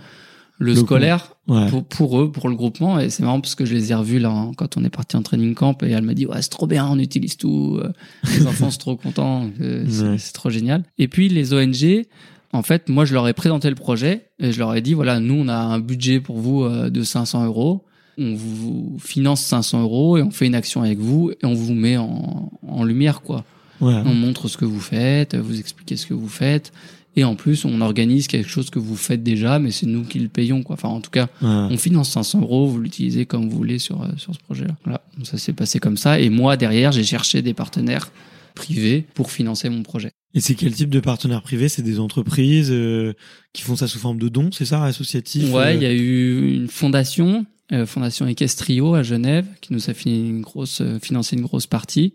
S3: le
S2: Le
S3: scolaire
S2: Ouais.
S3: pour, pour eux, pour le groupement. Et c'est marrant parce que je les ai revus là hein, quand on est parti en training camp et elle m'a dit ouais c'est trop bien, on utilise tout. euh, Les enfants sont trop contents, euh, c'est
S2: Ouais.
S3: trop génial. Et puis les ONG, en fait, moi je leur ai présenté le projet et je leur ai dit voilà nous on a un budget pour vous euh, de 500 euros. On vous finance 500 euros et on fait une action avec vous et on vous met en, en lumière quoi.
S2: Ouais.
S3: On montre ce que vous faites, vous expliquez ce que vous faites. Et en plus, on organise quelque chose que vous faites déjà, mais c'est nous qui le payons, quoi. Enfin, en tout cas,
S2: Ouais.
S3: on finance 500 euros, vous l'utilisez comme vous voulez sur, euh, sur ce projet-là. Voilà. Donc ça s'est passé comme ça. Et moi, derrière, j'ai cherché des partenaires privés pour financer mon projet.
S2: Et c'est quel type de partenaire privé C'est des entreprises euh, qui font ça sous forme de dons, c'est ça, associatif
S3: Ouais,
S2: euh,
S3: il y a eu une fondation, euh, Fondation Equestrio à Genève, qui nous a fini une grosse, euh, financé une grosse partie.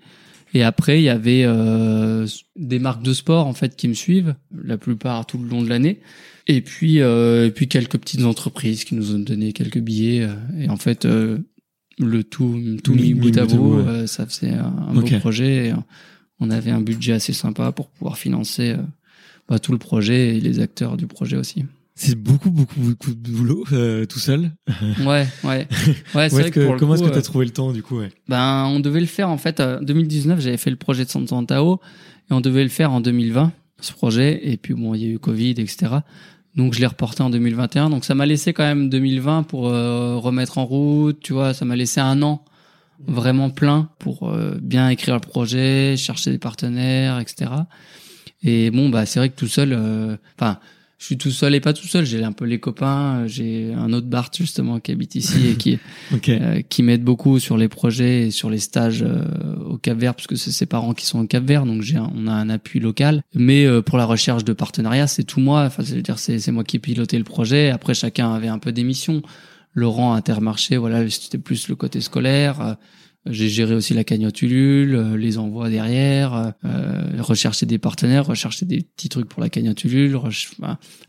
S3: Et après, il y avait euh, des marques de sport en fait qui me suivent, la plupart tout le long de l'année. Et puis, euh, et puis quelques petites entreprises qui nous ont donné quelques billets. euh, et en fait, euh, le tout, tout
S2: Mi-
S3: mis bout à
S2: bout ouais.
S3: euh, ça faisait un, un beau projet. Et, euh, on avait un budget assez sympa pour pouvoir financer bah, tout le projet et les acteurs du projet aussi.
S2: C'est beaucoup, beaucoup, beaucoup de boulot euh, tout seul.
S3: Ouais, ouais. Ouais, c'est vrai
S2: est-ce
S3: que,
S2: que-
S3: pour le
S2: comment est-ce que tu as
S3: euh,
S2: trouvé le temps du coup ouais?
S3: Ben, on devait le faire en fait. En 2019, j'avais fait le projet de Santo Antao et on devait le faire en 2020, ce projet. Et puis bon, il y a eu Covid, etc. Donc je l'ai reporté en 2021. Donc ça m'a laissé quand même 2020 pour euh, remettre en route. Tu vois, ça m'a laissé un an vraiment plein pour euh, bien écrire le projet, chercher des partenaires, etc. Et bon, bah c'est vrai que tout seul, euh, enfin. Je suis tout seul et pas tout seul. J'ai un peu les copains. J'ai un autre Bart justement qui habite ici et qui euh, qui m'aide beaucoup sur les projets et sur les stages euh, au Cap Vert parce que c'est ses parents qui sont au Cap Vert donc j'ai on a un appui local. Mais euh, pour la recherche de partenariat c'est tout moi. Enfin c'est dire c'est c'est moi qui ai piloté le projet. Après chacun avait un peu des missions. Laurent Intermarché voilà c'était plus le côté scolaire euh, j'ai géré aussi la cagnotte Ulule, euh, les envois derrière, euh, rechercher des partenaires, rechercher des petits trucs pour la cagnotte Ulule.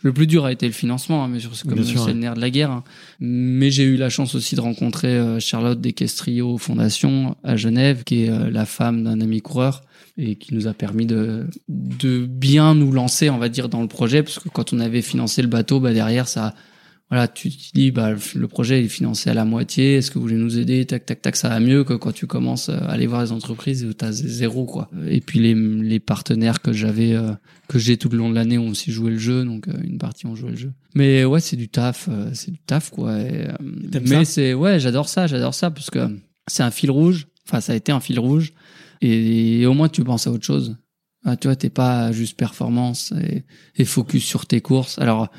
S3: le plus dur a été le financement, hein, mais sur- c'est comme c'est le nerf de la guerre. hein. Mais j'ai eu la chance aussi de rencontrer euh, Charlotte Desquestrio Fondation à Genève, qui est euh, la femme d'un ami coureur et qui nous a permis de, de bien nous lancer, on va dire, dans le projet, parce que quand on avait financé le bateau, bah derrière ça, voilà, tu te dis, bah le projet est financé à la moitié, est-ce que vous voulez nous aider, tac tac tac, ça va mieux que quand tu commences à aller voir les entreprises où t'as zéro quoi. Et puis les, les partenaires que j'avais, euh, que j'ai tout le long de l'année ont aussi joué le jeu, donc euh, une partie ont joué le jeu. Mais ouais, c'est du taf, euh, c'est du taf quoi. Et, euh, mais c'est ouais, j'adore ça, j'adore ça parce que c'est un fil rouge. Enfin, ça a été un fil rouge. Et, au moins, tu penses à autre chose. Ah, tu vois, t'es pas juste performance et, et focus sur tes courses. Alors,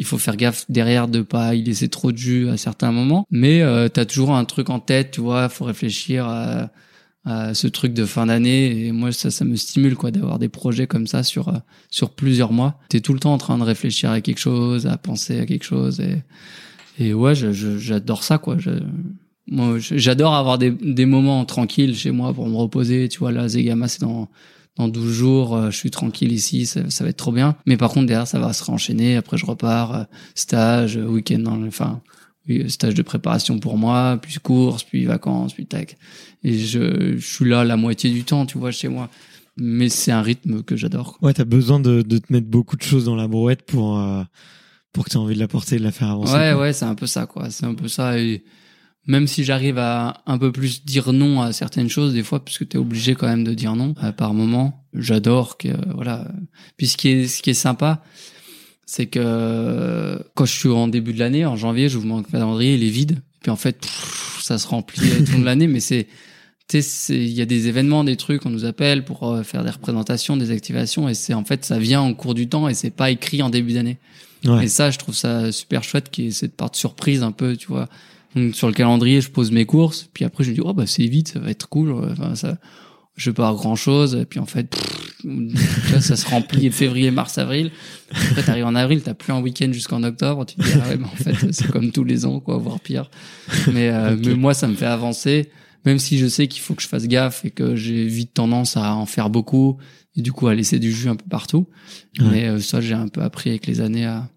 S3: il faut faire gaffe derrière de pas y laisser trop de jus à certains moments. Mais euh, t'as toujours un truc en tête, tu vois. Faut réfléchir à, à ce truc de fin d'année. Et moi, ça, ça me stimule quoi d'avoir des projets comme ça sur euh, sur plusieurs mois. T'es tout le temps en train de réfléchir à quelque chose, à penser à quelque chose. Et, et ouais, j'adore ça quoi. Je, moi, j'adore avoir des, des moments tranquilles chez moi pour me reposer. Tu vois, là, Zegama, c'est dans, dans 12 jours. euh, je suis tranquille ici. Ça, ça va être trop bien. Mais par contre, derrière, ça va se renchaîner. Après, je repars. euh, stage, euh, week-end enfin, oui, stage de préparation pour moi, puis course, puis vacances, puis tac. Et je, je suis là la moitié du temps, tu vois, chez moi. Mais c'est un rythme que j'adore.
S2: Ouais, t'as besoin de, de te mettre beaucoup de choses dans la brouette pour euh, pour que t'aies envie de la porter de la faire avancer.
S3: Ouais,
S2: quoi.
S3: ouais, c'est un peu ça, quoi. C'est un peu ça. Et même si j'arrive à un peu plus dire non à certaines choses, des fois, parce que t'es obligé quand même de dire non euh, par moment. J'adore que, euh, voilà. Puis ce qui est, ce qui est sympa, c'est que euh, quand je suis en début de l'année, en janvier, j'ouvre mon calendrier, il est vide. Puis en fait, pff, ça se remplit tout le long de l'année, mais c'est, tu il y a des événements, des trucs, on nous appelle pour faire des représentations, des activations, et c'est en fait, ça vient en cours du temps et c'est pas écrit en début d'année.
S2: Ouais.
S3: Et ça, je trouve ça super chouette qu'il y ait cette part de surprise un peu, tu vois. Donc, sur le calendrier, je pose mes courses, puis après, je me dis, oh, bah, c'est vite, ça va être cool. Enfin, ça, je vais pas avoir grand chose. Et puis, en fait, pff, ça se remplit février, mars, avril. Après, t'arrives en avril, t'as plus un week-end jusqu'en octobre. Tu te dis, ah ouais, mais en fait, c'est comme tous les ans, quoi, voire pire. Mais, euh, mais moi, ça me fait avancer. Même si je sais qu'il faut que je fasse gaffe et que j'ai vite tendance à en faire beaucoup et du coup à laisser du jus un peu partout.
S2: Ouais.
S3: Mais euh, ça, j'ai un peu appris avec les années à,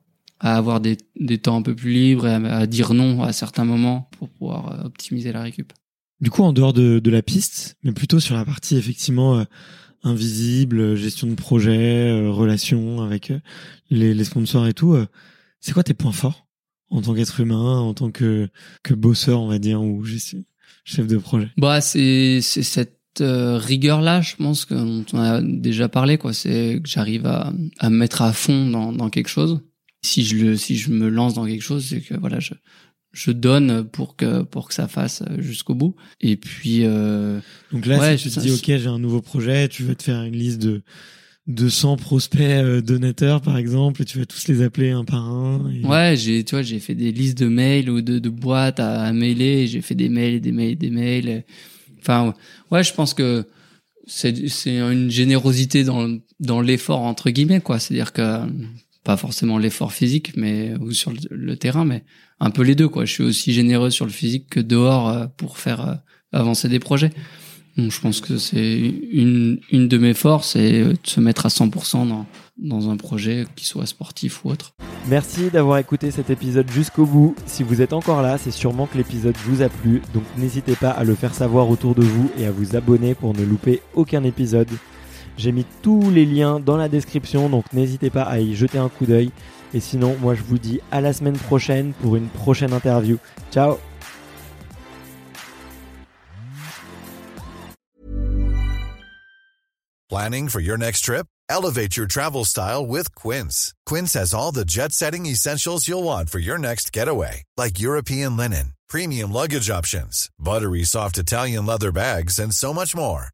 S3: à avoir des, des temps un peu plus libres et à, à dire non à certains moments pour pouvoir euh, optimiser la récup.
S2: Du coup, en dehors de, de la piste, mais plutôt sur la partie effectivement euh, invisible, euh, gestion de projet, euh, relations avec euh, les, les sponsors et tout, euh, c'est quoi tes points forts en tant qu'être humain, en tant que, que bosseur, on va dire, ou chef de projet?
S3: Bah, c'est c'est cette euh, rigueur-là, je pense que dont on a déjà parlé, quoi. C'est que j'arrive à, à me mettre à fond dans, dans quelque chose. Si je le, si je me lance dans quelque chose, c'est que voilà, je je donne pour que pour que ça fasse jusqu'au bout. Et puis euh,
S2: Donc là,
S3: Ouais,
S2: si tu te dis, OK, j'ai un nouveau projet, tu vas te faire une liste de 200 prospects euh, donateurs, par exemple, et tu vas tous les appeler un par un. et-
S3: Ouais, j'ai, tu vois, j'ai fait des listes de mails ou de, de boîtes à, à mailer. J'ai fait des mails, et des mails, et des mails. Enfin, ouais, je pense que c'est, c'est une générosité dans, dans l'effort entre guillemets, quoi. C'est-à-dire que pas forcément l'effort physique, mais ou sur le, terrain, mais un peu les deux, quoi. Je suis aussi généreux sur le physique que dehors euh, pour faire euh, avancer des projets. Donc, je pense que c'est une, une de mes forces, et de se mettre à 100% dans, dans un projet, qu'il soit sportif ou autre.
S2: Merci d'avoir écouté cet épisode jusqu'au bout. Si vous êtes encore là, c'est sûrement que l'épisode vous a plu, donc n'hésitez pas à le faire savoir autour de vous et à vous abonner pour ne louper aucun épisode. J'ai mis tous les liens dans la description, donc n'hésitez pas à y jeter un coup d'œil. Et sinon, moi je vous dis à la semaine prochaine pour une prochaine interview. Ciao
S5: Planning for your next trip? Elevate your travel style with Quince. Quince has all the jet setting essentials you'll want for your next getaway, like European linen, premium luggage options, buttery soft Italian leather bags, and so much more.